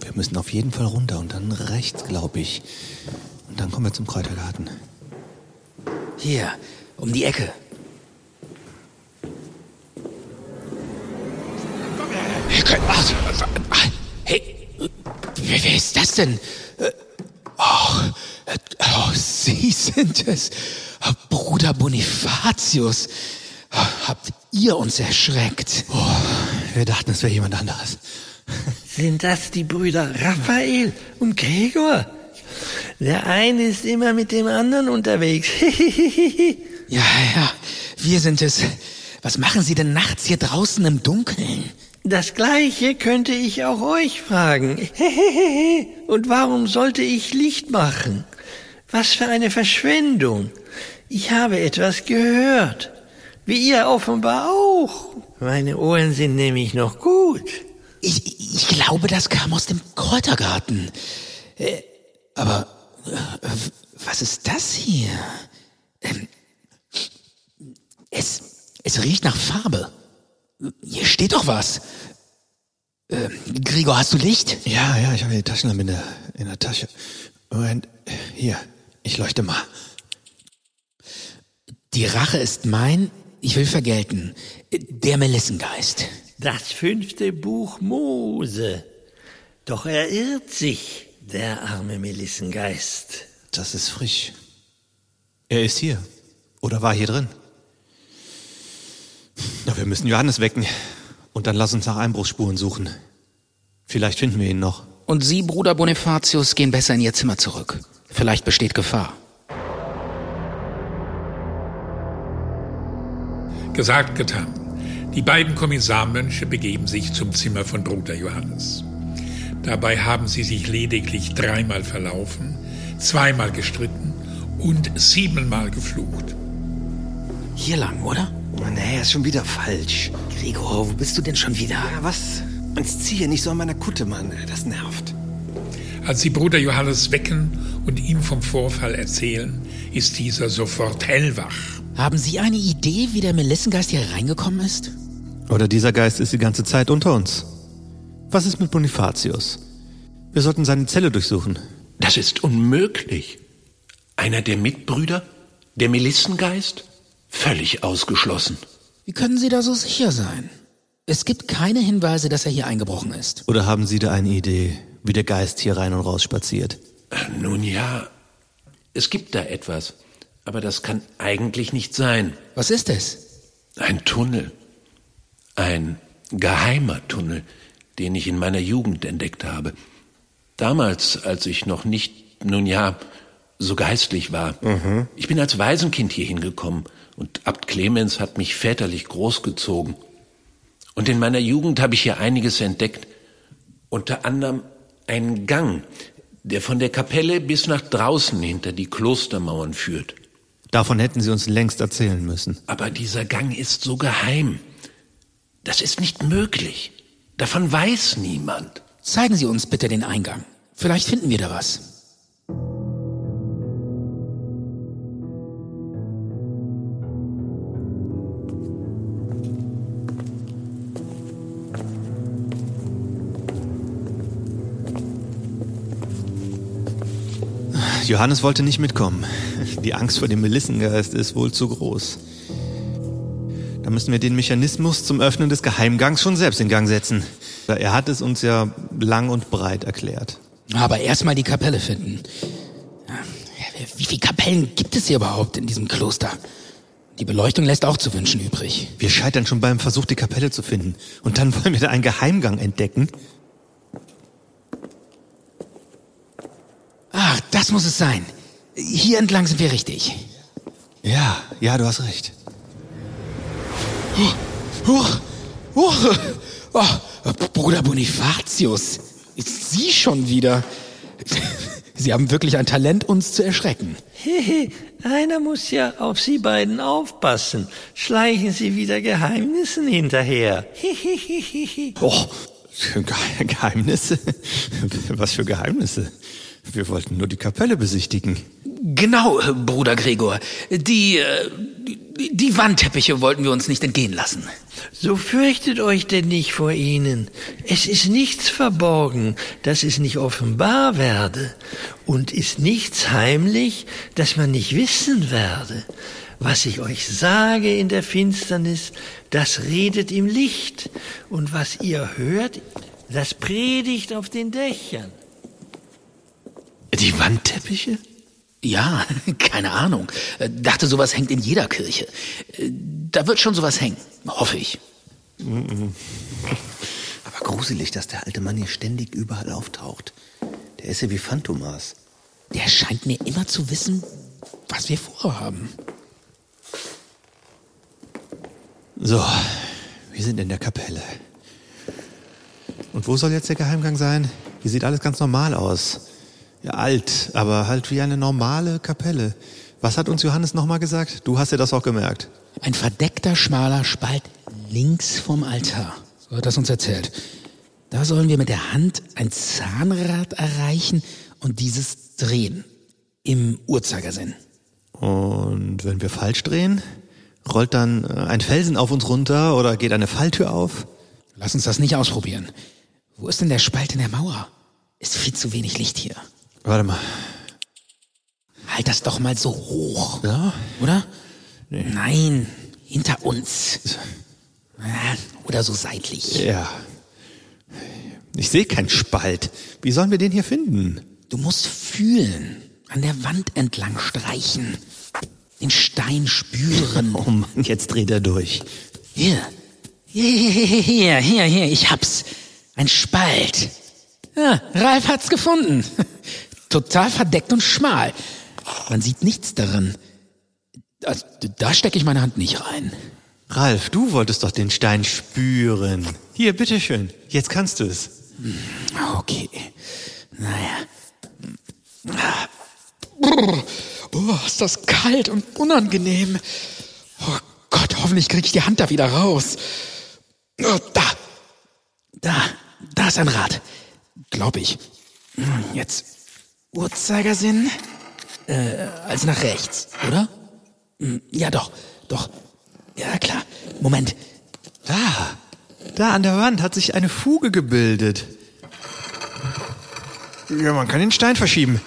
Wir müssen auf jeden Fall runter und dann rechts, glaube ich. Und dann kommen wir zum Kräutergarten. Hier, um die Ecke. Hey, kein- warte, warte, Hey, wer, wer ist das denn? Oh, oh, Sie sind es. Oh, Bruder Bonifatius. Oh, Habt ihr uns erschreckt? Wir dachten, es wäre jemand anderes. Sind das die Brüder Raphael und Gregor? Der eine ist immer mit dem anderen unterwegs. Ja, ja, wir sind es. Was machen Sie denn nachts hier draußen im Dunkeln? Das gleiche könnte ich auch euch fragen. Und warum sollte ich Licht machen? Was für eine Verschwendung. Ich habe etwas gehört. Wie ihr offenbar auch. Meine Ohren sind nämlich noch gut. Ich, ich glaube, das kam aus dem Kräutergarten. Äh, aber äh, was ist das hier? Ähm, es, es riecht nach Farbe. Hier steht doch was. Äh, Gregor, hast du Licht? Ja, ja, ich habe die Taschenlampe in der, in der Tasche. Moment, hier, ich leuchte mal. Die Rache ist mein, ich will vergelten. Der Melissengeist. Das fünfte Buch Mose. Doch er irrt sich, der arme Melissengeist. Das ist frisch. Er ist hier. Oder war hier drin. Na, wir müssen Johannes wecken. Und dann lass uns nach Einbruchsspuren suchen. Vielleicht finden wir ihn noch. Und Sie, Bruder Bonifatius, gehen besser in Ihr Zimmer zurück. Vielleicht besteht Gefahr. Gesagt, getan. Die beiden Kommissarmönche begeben sich zum Zimmer von Bruder Johannes. Dabei haben sie sich lediglich dreimal verlaufen, zweimal gestritten und siebenmal geflucht. Hier lang, oder? Nee, ist schon wieder falsch. Gregor, wo bist du denn schon wieder? Ja, was? Zieh hier nicht so an meiner Kutte, Mann. Das nervt. Als sie Bruder Johannes wecken und ihm vom Vorfall erzählen, ist dieser sofort hellwach. Haben Sie eine Idee, wie der Melissengeist hier reingekommen ist? Oder dieser Geist ist die ganze Zeit unter uns. Was ist mit Bonifatius? Wir sollten seine Zelle durchsuchen. Das ist unmöglich. Einer der Mitbrüder? Der Melissengeist? Völlig ausgeschlossen. Wie können Sie da so sicher sein? Es gibt keine Hinweise, dass er hier eingebrochen ist. Oder haben Sie da eine Idee, wie der Geist hier rein und raus spaziert? Äh, Nun ja, es gibt da etwas. Aber das kann eigentlich nicht sein. Was ist es? Ein Tunnel. Ein geheimer Tunnel, den ich in meiner Jugend entdeckt habe. Damals, als ich noch nicht, nun ja, so geistlich war. Ich bin als Waisenkind hier hingekommen und Abt Clemens hat mich väterlich großgezogen. Und in meiner Jugend habe ich hier einiges entdeckt, Unter anderem einen Gang, der von der Kapelle bis nach draußen hinter die Klostermauern führt. Davon hätten Sie uns längst erzählen müssen. Aber dieser Gang ist so geheim. Das ist nicht möglich. Davon weiß niemand. Zeigen Sie uns bitte den Eingang. Vielleicht finden wir da was. Johannes wollte nicht mitkommen. Die Angst vor dem Melissengeist ist wohl zu groß. Da müssen wir den Mechanismus zum Öffnen des Geheimgangs schon selbst in Gang setzen. Er hat es uns ja lang und breit erklärt. Aber erstmal die Kapelle finden. Wie viele Kapellen gibt es hier überhaupt in diesem Kloster? Die Beleuchtung lässt auch zu wünschen übrig. Wir scheitern schon beim Versuch, die Kapelle zu finden. Und dann wollen wir da einen Geheimgang entdecken. Ach, das muss es sein. Hier entlang sind wir richtig. Ja, ja, du hast recht. Huch, huch, oh, Bruder Bonifatius, ist Sie schon wieder. Sie haben wirklich ein Talent, uns zu erschrecken. Hehe, einer muss ja auf Sie beiden aufpassen. Schleichen Sie wieder Geheimnissen hinterher. Hihihihi. Oh, Ge Geheimnisse? Was für Geheimnisse? Wir wollten nur die Kapelle besichtigen. Genau, Bruder Gregor. Die, äh, die, die Wandteppiche wollten wir uns nicht entgehen lassen. So fürchtet euch denn nicht vor ihnen. Es ist nichts verborgen, dass es nicht offenbar werde. Und ist nichts heimlich, dass man nicht wissen werde. Was ich euch sage in der Finsternis, das redet im Licht. Und was ihr hört, das predigt auf den Dächern. Die Wandteppiche? Ja, keine Ahnung. Dachte, sowas hängt in jeder Kirche. Da wird schon sowas hängen, hoffe ich. Aber gruselig, dass der alte Mann hier ständig überall auftaucht. Der ist ja wie Phantomas. Der scheint mir immer zu wissen, was wir vorhaben. So, wir sind in der Kapelle. Und wo soll jetzt der Geheimgang sein? Hier sieht alles ganz normal aus. Ja, alt, aber halt wie eine normale Kapelle. Was hat uns Johannes nochmal gesagt? Du hast ja das auch gemerkt. Ein verdeckter, schmaler Spalt links vom Altar. So hat das uns erzählt. Da sollen wir mit der Hand ein Zahnrad erreichen und dieses drehen. Im Uhrzeigersinn. Und wenn wir falsch drehen, rollt dann äh, ein Felsen auf uns runter oder geht eine Falltür auf? Lass uns das nicht ausprobieren. Wo ist denn der Spalt in der Mauer? Ist viel zu wenig Licht hier. Warte mal. Halt das doch mal so hoch. Ja? Oder? Nee. Nein, hinter uns. Oder so seitlich. Ja. Ich sehe keinen Spalt. Wie sollen wir den hier finden? Du musst fühlen. An der Wand entlang streichen. Den Stein spüren. Oh Mann, jetzt dreht er durch. Hier. Hier, hier, hier, hier, ich hab's. Ein Spalt. Ja, Ralf hat's gefunden. Total verdeckt und schmal. Man sieht nichts darin. Also, da stecke ich meine Hand nicht rein. Ralf, du wolltest doch den Stein spüren. Hier, bitteschön. Jetzt kannst du es. Okay. Naja. Oh, ist das kalt und unangenehm. Oh Gott, hoffentlich kriege ich die Hand da wieder raus. Oh, da. Da. Da ist ein Rad. Glaube ich. Jetzt Uhrzeigersinn. Äh, also nach rechts, oder? Ja, doch. Doch. Ja, klar. Moment. Da. Da an der Wand hat sich eine Fuge gebildet. Ja, man kann den Stein verschieben.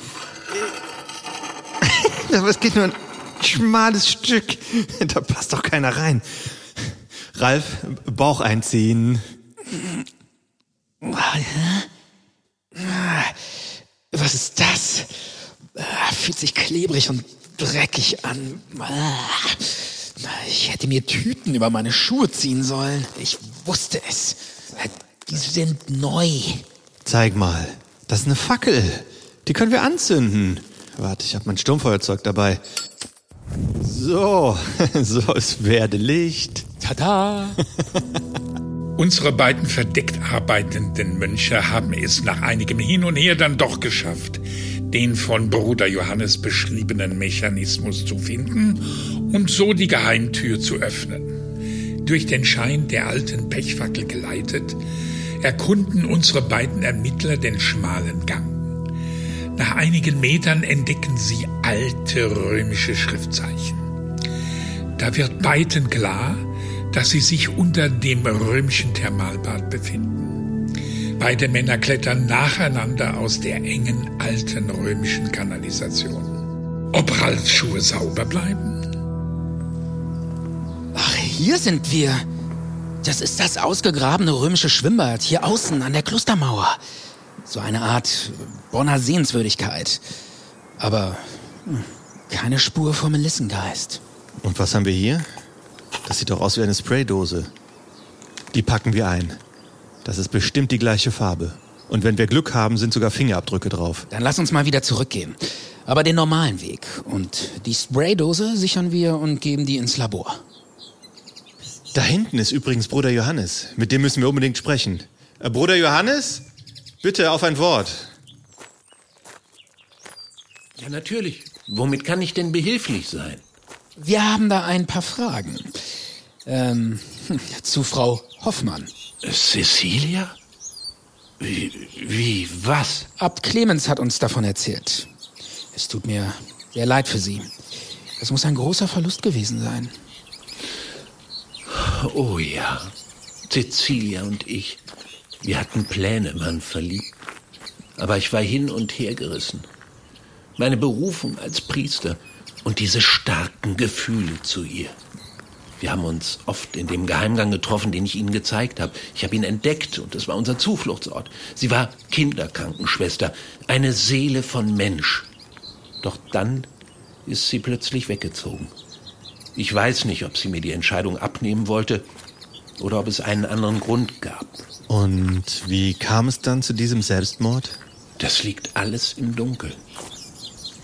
Aber es geht nur ein schmales Stück. Da passt doch keiner rein. Ralf, Bauch einziehen. Was ist das? Fühlt sich klebrig und dreckig an. Ich hätte mir Tüten über meine Schuhe ziehen sollen. Ich wusste es. Die sind neu. Zeig mal. Das ist eine Fackel. Die können wir anzünden. Warte, ich habe mein Sturmfeuerzeug dabei. So, so, es werde Licht. Tada! Unsere beiden verdeckt arbeitenden Mönche haben es nach einigem Hin und Her dann doch geschafft, den von Bruder Johannes beschriebenen Mechanismus zu finden und so die Geheimtür zu öffnen. Durch den Schein der alten Pechfackel geleitet, erkunden unsere beiden Ermittler den schmalen Gang. Nach einigen Metern entdecken sie alte römische Schriftzeichen. Da wird beiden klar, dass sie sich unter dem römischen Thermalbad befinden. Beide Männer klettern nacheinander aus der engen alten römischen Kanalisation. Ob Ralfs Schuhe sauber bleiben? Ach, hier sind wir. Das ist das ausgegrabene römische Schwimmbad hier außen an der Klostermauer. So eine Art Bonner Sehenswürdigkeit. Aber hm, keine Spur vom Melissengeist. Und was haben wir hier? Das sieht doch aus wie eine Spraydose. Die packen wir ein. Das ist bestimmt die gleiche Farbe. Und wenn wir Glück haben, sind sogar Fingerabdrücke drauf. Dann lass uns mal wieder zurückgehen. Aber den normalen Weg. Und die Spraydose sichern wir und geben die ins Labor. Da hinten ist übrigens Bruder Johannes. Mit dem müssen wir unbedingt sprechen. Äh, Bruder Johannes? Bitte auf ein Wort. Ja, natürlich. Womit kann ich denn behilflich sein? Wir haben da ein paar Fragen. Ähm, zu Frau Hoffmann. Cecilia? Wie, wie, was? Abt Clemens hat uns davon erzählt. Es tut mir sehr leid für Sie. Es muss ein großer Verlust gewesen sein. Oh ja, Cecilia und ich. Wir hatten Pläne, waren verliebt. Aber ich war hin und her gerissen. Meine Berufung als Priester und diese starken Gefühle zu ihr. Wir haben uns oft in dem Geheimgang getroffen, den ich Ihnen gezeigt habe. Ich habe ihn entdeckt und es war unser Zufluchtsort. Sie war Kinderkrankenschwester, eine Seele von Mensch. Doch dann ist sie plötzlich weggezogen. Ich weiß nicht, ob sie mir die Entscheidung abnehmen wollte oder ob es einen anderen Grund gab. Und wie kam es dann zu diesem Selbstmord? Das liegt alles im Dunkeln.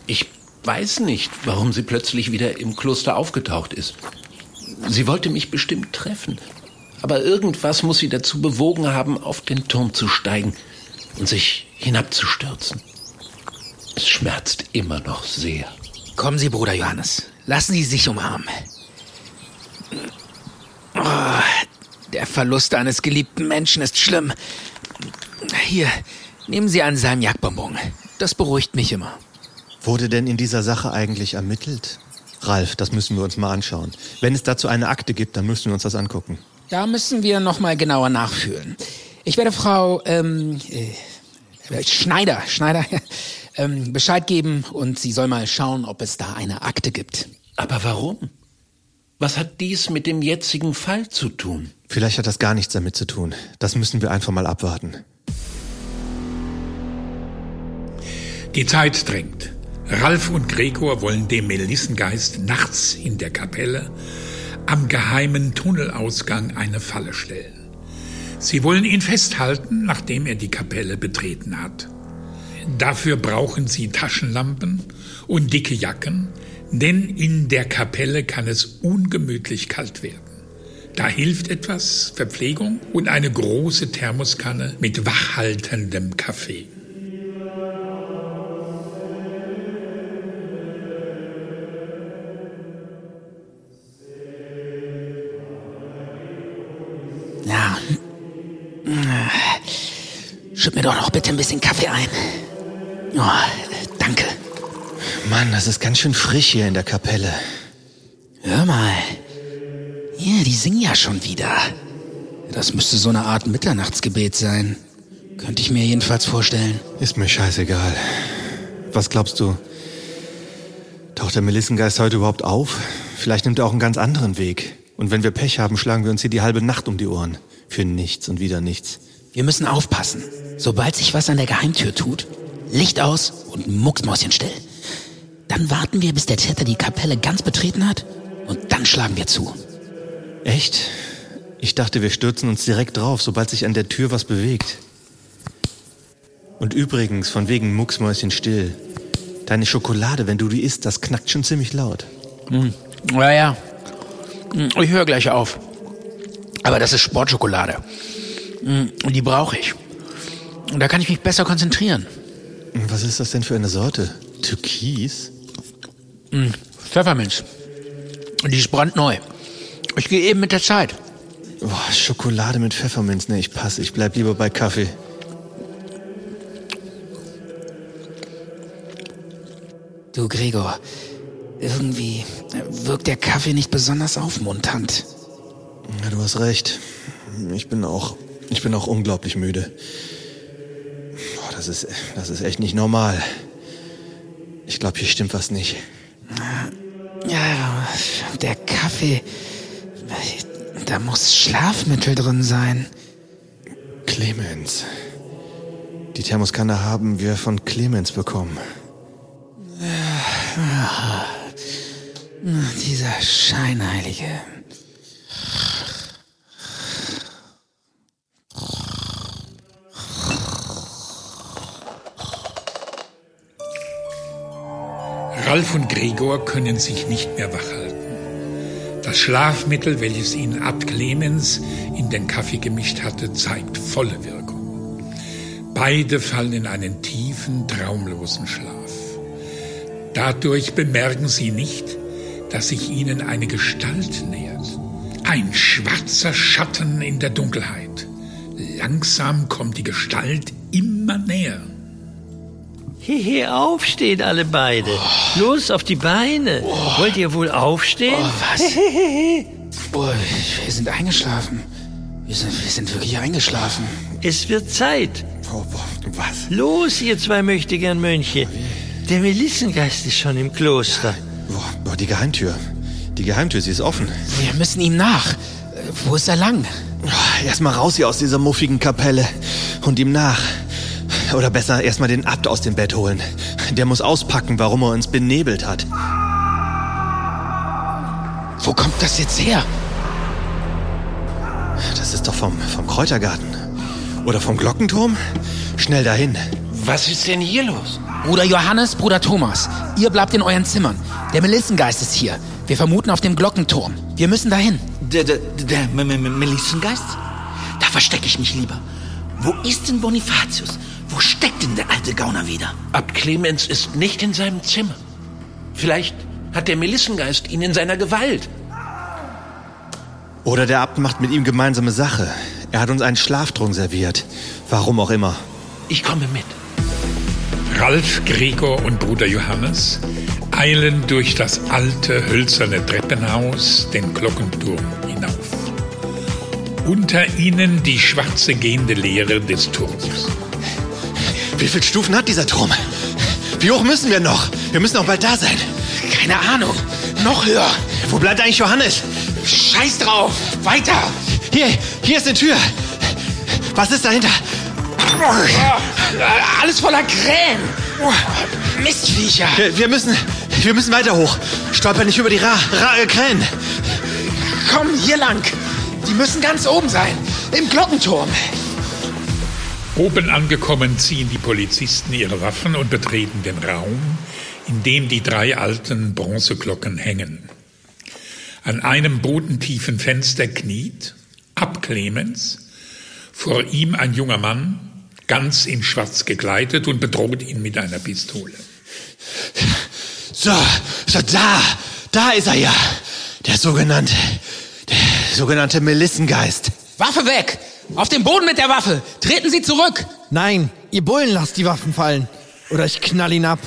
Ich weiß nicht, warum sie plötzlich wieder im Kloster aufgetaucht ist. Sie wollte mich bestimmt treffen. Aber irgendwas muss sie dazu bewogen haben, auf den Turm zu steigen und sich hinabzustürzen. Es schmerzt immer noch sehr. Kommen Sie, Bruder Johannes. Lassen Sie sich umarmen. Oh, der Verlust eines geliebten Menschen ist schlimm. Hier, nehmen Sie einen Salmiakbonbon. Das beruhigt mich immer. Wurde denn in dieser Sache eigentlich ermittelt? Ralf, das müssen wir uns mal anschauen. Wenn es dazu eine Akte gibt, dann müssen wir uns das angucken. Da müssen wir noch mal genauer nachfühlen. Ich werde Frau ähm, äh, Schneider, Schneider ähm, Bescheid geben und sie soll mal schauen, ob es da eine Akte gibt. Aber warum? Was hat dies mit dem jetzigen Fall zu tun? Vielleicht hat das gar nichts damit zu tun. Das müssen wir einfach mal abwarten. Die Zeit drängt. Ralf und Gregor wollen dem Melissengeist nachts in der Kapelle am geheimen Tunnelausgang eine Falle stellen. Sie wollen ihn festhalten, nachdem er die Kapelle betreten hat. Dafür brauchen sie Taschenlampen und dicke Jacken, denn in der Kapelle kann es ungemütlich kalt werden. Da hilft etwas Verpflegung und eine große Thermoskanne mit wachhaltendem Kaffee. Schütt mir doch noch bitte ein bisschen Kaffee ein. Oh, danke. Mann, das ist ganz schön frisch hier in der Kapelle. Hör mal. Ja, die singen ja schon wieder. Das müsste so eine Art Mitternachtsgebet sein. Könnte ich mir jedenfalls vorstellen. Ist mir scheißegal. Was glaubst du? Taucht der Melissengeist heute überhaupt auf? Vielleicht nimmt er auch einen ganz anderen Weg. Und wenn wir Pech haben, schlagen wir uns hier die halbe Nacht um die Ohren. Für nichts und wieder nichts. Wir müssen aufpassen. Sobald sich was an der Geheimtür tut, Licht aus und mucksmäuschenstill. Dann warten wir, bis der Täter die Kapelle ganz betreten hat und dann schlagen wir zu. Echt? Ich dachte, wir stürzen uns direkt drauf, sobald sich an der Tür was bewegt. Und übrigens, von wegen Mucksmäuschen still. Deine Schokolade, wenn du die isst, das knackt schon ziemlich laut. Hm. Ja, ja. Hm, Ich höre gleich auf. Aber das ist Sportschokolade. Mm, Und die brauche ich. Und da kann ich mich besser konzentrieren. Was ist das denn für eine Sorte? Türkis? Pfefferminz. Und die ist brandneu. Ich gehe eben mit der Zeit. Boah, Schokolade mit Pfefferminz. Nee, ich passe. Ich bleib lieber bei Kaffee. Du, Gregor, irgendwie wirkt der Kaffee nicht besonders aufmunternd. Ja, du hast recht. Ich bin auch, ich bin auch unglaublich müde. Boah, das ist, das ist echt nicht normal. Ich glaube, hier stimmt was nicht. Ja, der Kaffee. Da muss Schlafmittel drin sein. Clemens. Die Thermoskanne haben wir von Clemens bekommen. Dieser Scheinheilige. Ralf und Gregor können sich nicht mehr wachhalten. Das Schlafmittel, welches ihnen Abt Clemens in den Kaffee gemischt hatte, zeigt volle Wirkung. Beide fallen in einen tiefen, traumlosen Schlaf. Dadurch bemerken sie nicht, dass sich ihnen eine Gestalt nähert. Ein schwarzer Schatten in der Dunkelheit. Langsam kommt die Gestalt immer näher. Hehe, aufstehen alle beide. Los, auf die Beine. Wollt ihr wohl aufstehen? Oh, was? Oh, wir sind eingeschlafen. Wir sind, wir sind wirklich eingeschlafen. Es wird Zeit. Oh, boah, was? Los, ihr zwei möchtegern Mönche. Der Melissengeist ist schon im Kloster. Boah, boah, die Geheimtür. Die Geheimtür, sie ist offen. Wir müssen ihm nach. Wo ist er lang? Erstmal raus hier aus dieser muffigen Kapelle und ihm nach. Oder besser erstmal den Abt aus dem Bett holen. Der muss auspacken, warum er uns benebelt hat. Wo kommt das jetzt her? Das ist doch vom, vom Kräutergarten. Oder vom Glockenturm? Schnell dahin. Was ist denn hier los? Bruder Johannes, Bruder Thomas, ihr bleibt in euren Zimmern. Der Melissengeist ist hier. Wir vermuten auf dem Glockenturm. Wir müssen dahin. Der, der, der Melissengeist? Da verstecke ich mich lieber. Wo ist denn Bonifatius? Wo steckt denn der alte Gauner wieder? Abt Clemens ist nicht in seinem Zimmer. Vielleicht hat der Melissengeist ihn in seiner Gewalt. Oder der Abt macht mit ihm gemeinsame Sache. Er hat uns einen Schlaftrunk serviert. Warum auch immer. Ich komme mit. Ralf, Gregor und Bruder Johannes eilen durch das alte hölzerne Treppenhaus den Glockenturm hinauf. Unter ihnen die schwarze gehende Leere des Turms. Wie viele Stufen hat dieser Turm? Wie hoch müssen wir noch? Wir müssen auch bald da sein. Keine Ahnung. Noch höher. Wo bleibt eigentlich Johannes? Scheiß drauf. Weiter. Hier, hier ist eine Tür. Was ist dahinter? Alles voller Krähen. Mistviecher. Wir, wir müssen, wir müssen weiter hoch. Stolper nicht über die Ra, Ra äh, Krähen. Komm, hier lang. Die müssen ganz oben sein. Im Glockenturm. Oben angekommen ziehen die Polizisten ihre Waffen und betreten den Raum, in dem die drei alten Bronzeglocken hängen. An einem bodentiefen Fenster kniet, Ab Clemens, vor ihm ein junger Mann, ganz in schwarz gekleidet und bedroht ihn mit einer Pistole. So, so da, da ist er ja. Der sogenannte, der sogenannte Melissengeist. Waffe weg. Auf den Boden mit der Waffe. Treten Sie zurück. Nein, ihr Bullen lasst die Waffen fallen. Oder ich knall ihn ab.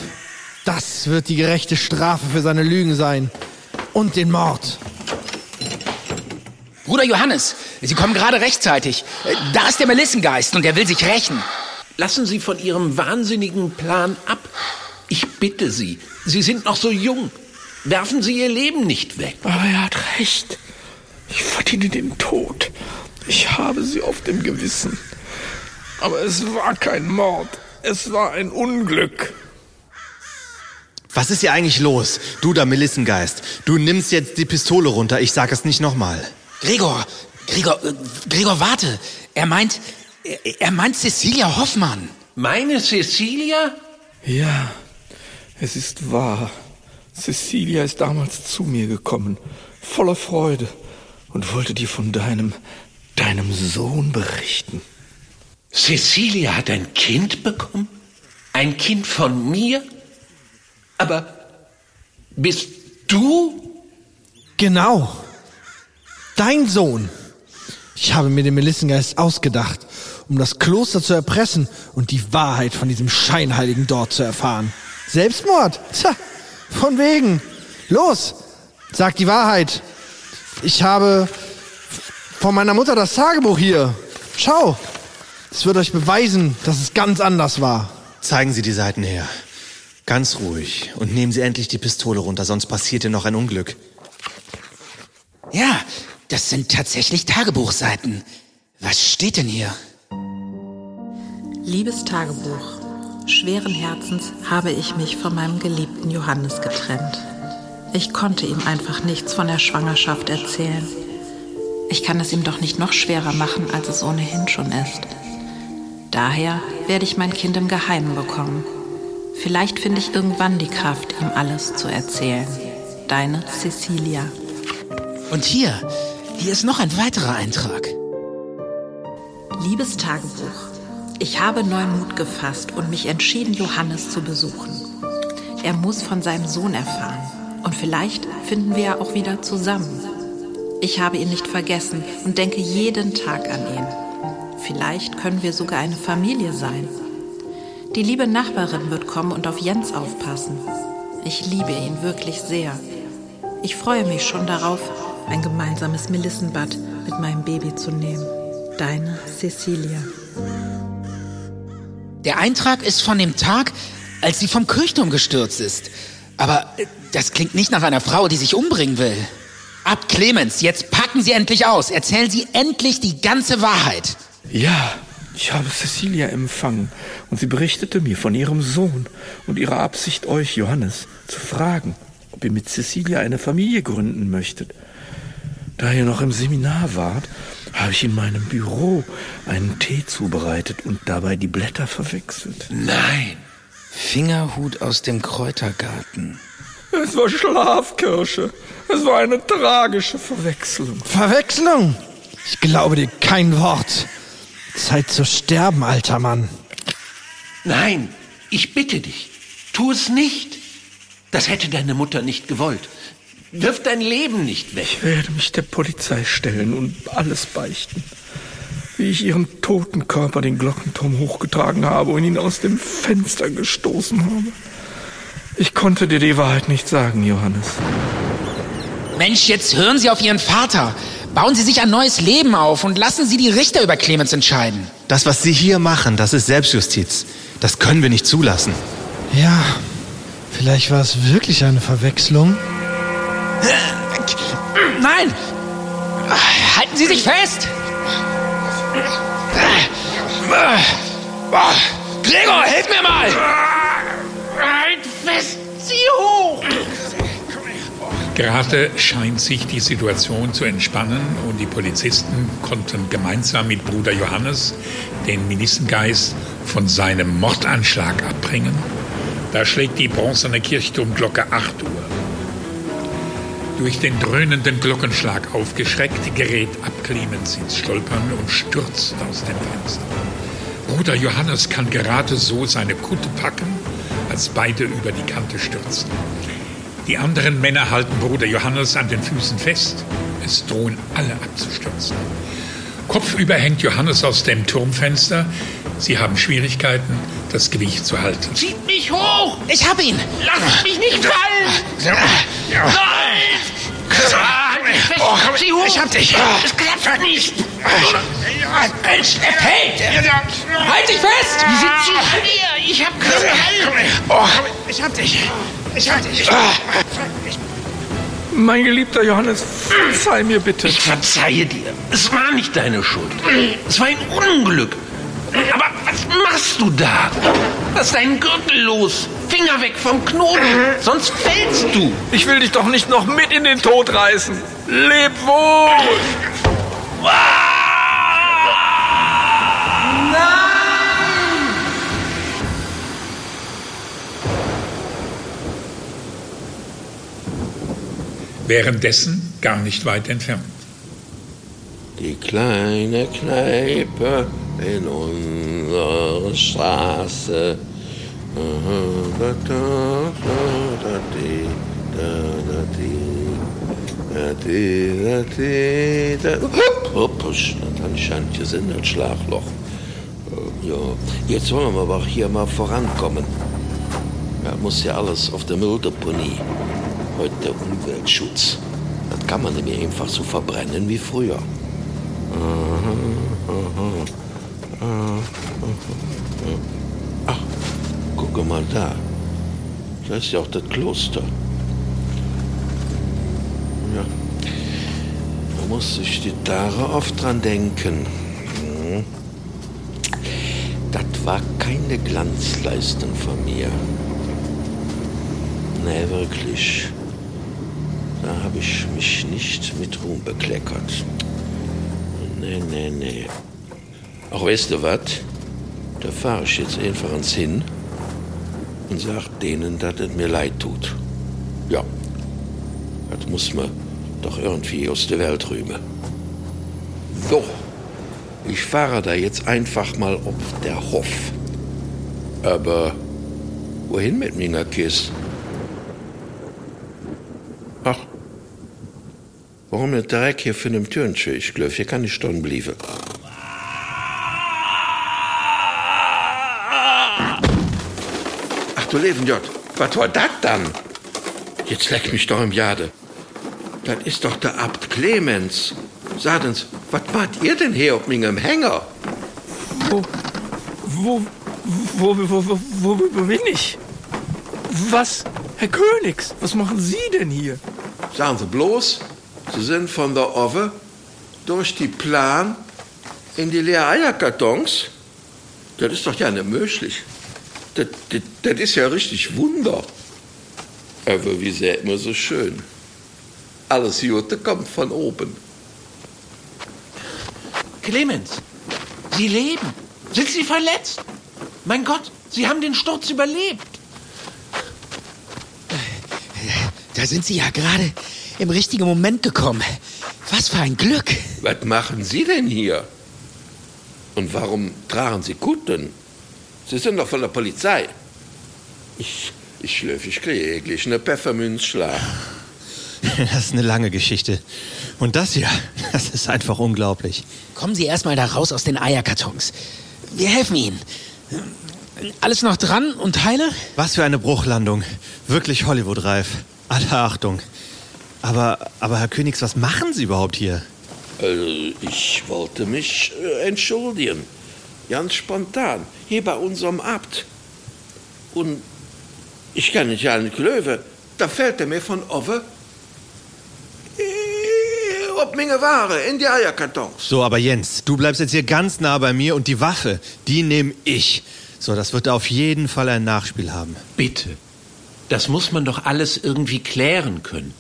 Das wird die gerechte Strafe für seine Lügen sein. Und den Mord. Bruder Johannes, Sie kommen gerade rechtzeitig. Äh, Da ist der Melissengeist und er will sich rächen. Lassen Sie von Ihrem wahnsinnigen Plan ab. Ich bitte Sie, Sie sind noch so jung. Werfen Sie Ihr Leben nicht weg. Aber er hat recht. Ich verdiene den Tod. Ich habe sie auf dem Gewissen. Aber es war kein Mord. Es war ein Unglück. Was ist hier eigentlich los? Du, der Melissengeist. Du nimmst jetzt die Pistole runter. Ich sag es nicht nochmal. Gregor, Gregor, äh, Gregor, warte. Er meint, er, er meint Cecilia Hoffmann. Meine Cecilia? Ja, es ist wahr. Cecilia ist damals zu mir gekommen, voller Freude und wollte dir von deinem, deinem Sohn berichten. Cecilia hat ein Kind bekommen? Ein Kind von mir? Aber bist du? Genau. Dein Sohn. Ich habe mir den Melissengeist ausgedacht, um das Kloster zu erpressen und die Wahrheit von diesem Scheinheiligen dort zu erfahren. Selbstmord? Tja, von wegen. Los, sag die Wahrheit. Ich habe von meiner Mutter das Tagebuch hier. Schau. Es wird euch beweisen, dass es ganz anders war. Zeigen Sie die Seiten her. Ganz ruhig. Und nehmen Sie endlich die Pistole runter, sonst passiert hier noch ein Unglück. Ja, das sind tatsächlich Tagebuchseiten. Was steht denn hier? Liebes Tagebuch, schweren Herzens habe ich mich von meinem geliebten Johannes getrennt. Ich konnte ihm einfach nichts von der Schwangerschaft erzählen. Ich kann es ihm doch nicht noch schwerer machen, als es ohnehin schon ist. Daher werde ich mein Kind im Geheimen bekommen. Vielleicht finde ich irgendwann die Kraft, ihm alles zu erzählen. Deine Cecilia. Und hier, hier ist noch ein weiterer Eintrag. Liebes Tagebuch, ich habe neuen Mut gefasst und mich entschieden, Johannes zu besuchen. Er muss von seinem Sohn erfahren. Und vielleicht finden wir ja auch wieder zusammen. Ich habe ihn nicht vergessen und denke jeden Tag an ihn. Vielleicht können wir sogar eine Familie sein. Die liebe Nachbarin wird kommen und auf Jens aufpassen. Ich liebe ihn wirklich sehr. Ich freue mich schon darauf, ein gemeinsames Melissenbad mit meinem Baby zu nehmen. Deine Cecilia. Der Eintrag ist von dem Tag, als sie vom Kirchturm gestürzt ist. Aber das klingt nicht nach einer Frau, die sich umbringen will. Abt Clemens, jetzt packen Sie endlich aus. Erzählen Sie endlich die ganze Wahrheit. Ja, ich habe Cecilia empfangen und sie berichtete mir von ihrem Sohn und ihrer Absicht, euch, Johannes, zu fragen, ob ihr mit Cecilia eine Familie gründen möchtet. Da ihr noch im Seminar wart, habe ich in meinem Büro einen Tee zubereitet und dabei die Blätter verwechselt. Nein. Fingerhut aus dem Kräutergarten. Es war Schlafkirsche. Es war eine tragische Verwechslung. Verwechslung? Ich glaube dir kein Wort. Zeit zu sterben, alter Mann. Nein, ich bitte dich, tu es nicht. Das hätte deine Mutter nicht gewollt. Wirf dein Leben nicht weg. Ich werde mich der Polizei stellen und alles beichten. Wie ich ihren toten Körper den Glockenturm hochgetragen habe und ihn aus dem Fenster gestoßen habe. Ich konnte dir die Wahrheit nicht sagen, Johannes. Mensch, jetzt hören Sie auf Ihren Vater. Bauen Sie sich ein neues Leben auf und lassen Sie die Richter über Clemens entscheiden. Das, was Sie hier machen, das ist Selbstjustiz. Das können wir nicht zulassen. Ja, vielleicht war es wirklich eine Verwechslung. Nein! Halten Sie sich fest! Gregor, hilf mir mal! Halt fest, zieh hoch! Gerade scheint sich die Situation zu entspannen und die Polizisten konnten gemeinsam mit Bruder Johannes den Ministengeist von seinem Mordanschlag abbringen. Da schlägt die bronzene Kirchturmglocke 8 Uhr. Durch den dröhnenden Glockenschlag aufgeschreckt gerät Abclemens ins Stolpern und stürzt aus dem Fenster. Bruder Johannes kann gerade so seine Kutte packen, als beide über die Kante stürzen. Die anderen Männer halten Bruder Johannes an den Füßen fest. Es drohen alle abzustürzen. Kopfüber hängt Johannes aus dem Turmfenster. Sie haben Schwierigkeiten, das Gewicht zu halten. Zieht mich hoch! Ich hab ihn! Lass mich nicht fallen! Nein! Oh, Zieh hoch! Ich hab dich! Es klappt nicht! Mensch, er fällt! Halt dich fest! Wie sind Sie hier? Ich hab keinen Halt! Oh, ich hab dich! Ich hab dich! Mein geliebter Johannes, verzeih mir bitte. Ich verzeihe dir. Es war nicht deine Schuld. Es war ein Unglück. Aber was machst du da? Lass deinen Gürtel los. Finger weg vom Knoten. Sonst fällst du. Ich will dich doch nicht noch mit in den Tod reißen. Leb wohl! Währenddessen gar nicht weit entfernt. Die kleine Kneipe in unserer Straße. Hoppisch, dann scheint hier sind ein Schlagloch. Ja, jetzt wollen wir aber hier mal vorankommen. Ja, muss ja alles auf der Mülldeponie. Heute der Umweltschutz. Das kann man nicht einfach so verbrennen wie früher. Ach, guck mal da. Da ist ja auch das Kloster. Ja. Da muss ich die Tage oft dran denken. Hm. Das war keine Glanzleistung von mir. Nee, wirklich. Da habe ich mich nicht mit Ruhm bekleckert. Nee, nee, nee. Auch weißt du was? Da fahre ich jetzt einfach ans Hin und sag denen, dass es mir leid tut. Ja, das muss man doch irgendwie aus der Welt rühmen. So, ich fahre da jetzt einfach mal auf der Hof. Aber wohin mit meiner Kiste? Warum nicht direkt hier für den Türentür? Ich glaube, hier kann ich stehen bleiben. Ach du Leben, Jott, was war das dann? Jetzt leck mich doch im Jade. Das ist doch der Abt Clemens. Sadens, was macht ihr denn hier auf meinem Hänger? Wo, wo, wo, wo, wo, wo, wo bin ich? Was? Herr Königs, was machen Sie denn hier? Sagen Sie bloß, Sie sind von der Ove durch die Plan in die leeren Eierkartons. Das ist doch ja nicht möglich. Das, das, das ist ja richtig Wunder. Aber wie sehr immer so schön. Alles Jute kommt von oben. Clemens, Sie leben. Sind Sie verletzt? Mein Gott, Sie haben den Sturz überlebt. Da sind Sie ja gerade im richtigen Moment gekommen. Was für ein Glück. Was machen Sie denn hier? Und warum tragen Sie Kutten? Sie sind doch von der Polizei. Ich, ich schlöf, ich kriege eklig eine Pfefferminzschlag. Das ist eine lange Geschichte. Und das hier, das ist einfach unglaublich. Kommen Sie erstmal da raus aus den Eierkartons. Wir helfen Ihnen. Alles noch dran und heile? Was für eine Bruchlandung. Wirklich Hollywood-reif. Alle Achtung. Aber, aber Herr Königs, was machen Sie überhaupt hier? Also, ich wollte mich äh, entschuldigen. Ganz spontan. Hier bei unserem Abt. Und ich kann nicht ja nicht Löwe. Da fällt er mir von Ove. Äh, Ob Menge Ware in die Eierkartons. So, aber Jens, du bleibst jetzt hier ganz nah bei mir und die Waffe, die nehme ich. So, das wird auf jeden Fall ein Nachspiel haben. Bitte. Das muss man doch alles irgendwie klären können.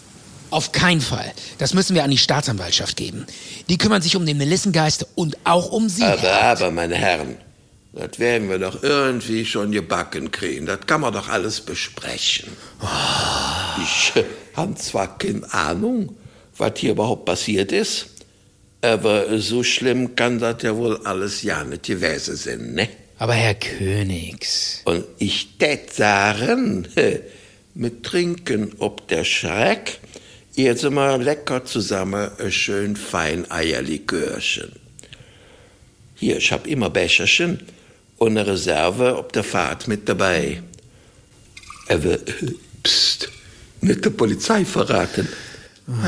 Auf keinen Fall. Das müssen wir an die Staatsanwaltschaft geben. Die kümmern sich um den Melissengeist und auch um Sie. Aber, Herr aber, meine Herren, das werden wir doch irgendwie schon gebacken kriegen. Das kann man doch alles besprechen. Ich äh, habe zwar keine Ahnung, was hier überhaupt passiert ist, aber so schlimm kann das ja wohl alles ja nicht gewesen sein, ne? Aber Herr Königs. Und ich tät sagen, mit Trinken ob der Schreck, jetzt mal lecker zusammen ein schön fein Eierlikörchen. Hier, ich hab immer Becherchen und eine Reserve ob der Fahrt mit dabei. Aber, pst, nicht der Polizei verraten.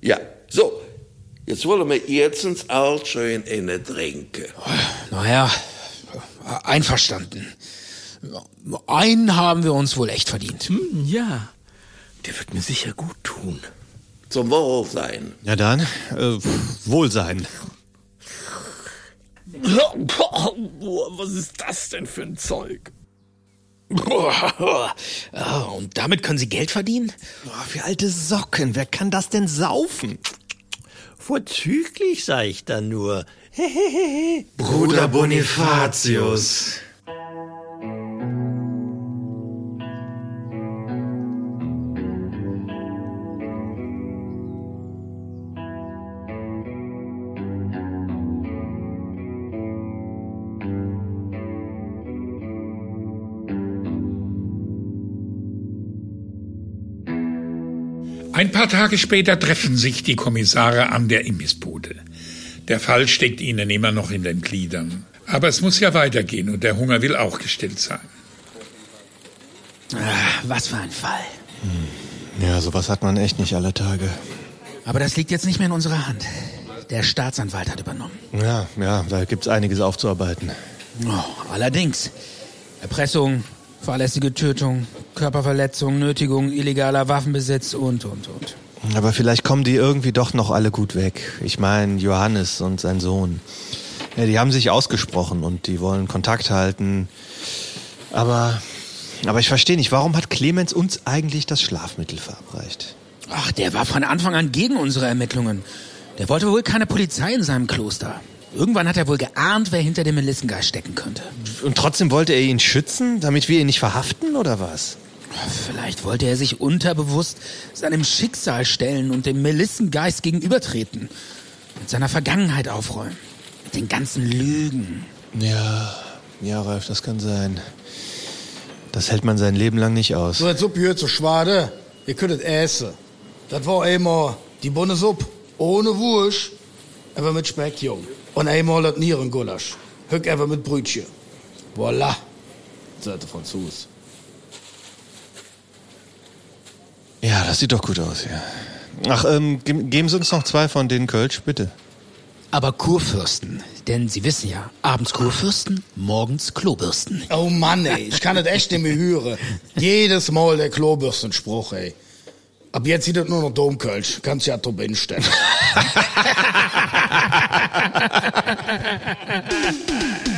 ja, so, jetzt wollen wir jetzt uns all schön inne trinken. Naja, einverstanden. Einen haben wir uns wohl echt verdient. Hm, ja, der wird mir sicher gut tun. Zum Wohlsein. Ja dann, äh, Wohlsein. Was ist das denn für ein Zeug? Ah, Und damit können Sie Geld verdienen? Wie alte Socken, wer kann das denn saufen? Vorzüglich, sag ich dann nur. Bruder Bonifatius. Ein paar Tage später treffen sich die Kommissare an der Imbissbude. Der Fall steckt ihnen immer noch in den Gliedern. Aber es muss ja weitergehen und der Hunger will auch gestillt sein. Ah, was für ein Fall. Ja, sowas hat man echt nicht alle Tage. Aber das liegt jetzt nicht mehr in unserer Hand. Der Staatsanwalt hat übernommen. Ja, ja, da gibt's einiges aufzuarbeiten. Oh, allerdings. Erpressung, fahrlässige Tötung, Körperverletzung, Nötigung, illegaler Waffenbesitz und, und, und. Aber vielleicht kommen die irgendwie doch noch alle gut weg. Ich meine, Johannes und sein Sohn. Ja, die haben sich ausgesprochen und die wollen Kontakt halten. Aber, aber ich verstehe nicht, warum hat Clemens uns eigentlich das Schlafmittel verabreicht? Ach, der war von Anfang an gegen unsere Ermittlungen. Der wollte wohl keine Polizei in seinem Kloster. Irgendwann hat er wohl geahnt, wer hinter dem Melissengeist stecken könnte. Und trotzdem wollte er ihn schützen, damit wir ihn nicht verhaften, oder was? Vielleicht wollte er sich unterbewusst seinem Schicksal stellen und dem Melissengeist gegenübertreten. Mit seiner Vergangenheit aufräumen. Mit den ganzen Lügen. Ja, ja, Ralf, das kann sein. Das hält man sein Leben lang nicht aus. So, jetzt up hier zu Schwade. Ihr könntet essen. Das war einmal die Bonnesuppe. Ohne Wurst. Aber mit Speck, Jung. Und einmal das Nierengulasch. Hück einfach mit Brötchen. Voila. Seite Franzos. Ja, das sieht doch gut aus, ja. Ach, ähm, ge geben Sie uns noch zwei von den Kölsch, bitte. Aber Kurfürsten, denn Sie wissen ja, abends Kurfürsten, morgens Klobürsten. Oh Mann, ey, ich kann das echt nicht mehr hören. Jedes Mal der Klobürstenspruch, ey. Ab jetzt sieht das nur noch Domkölsch. Kannst ja drauf hinstellen.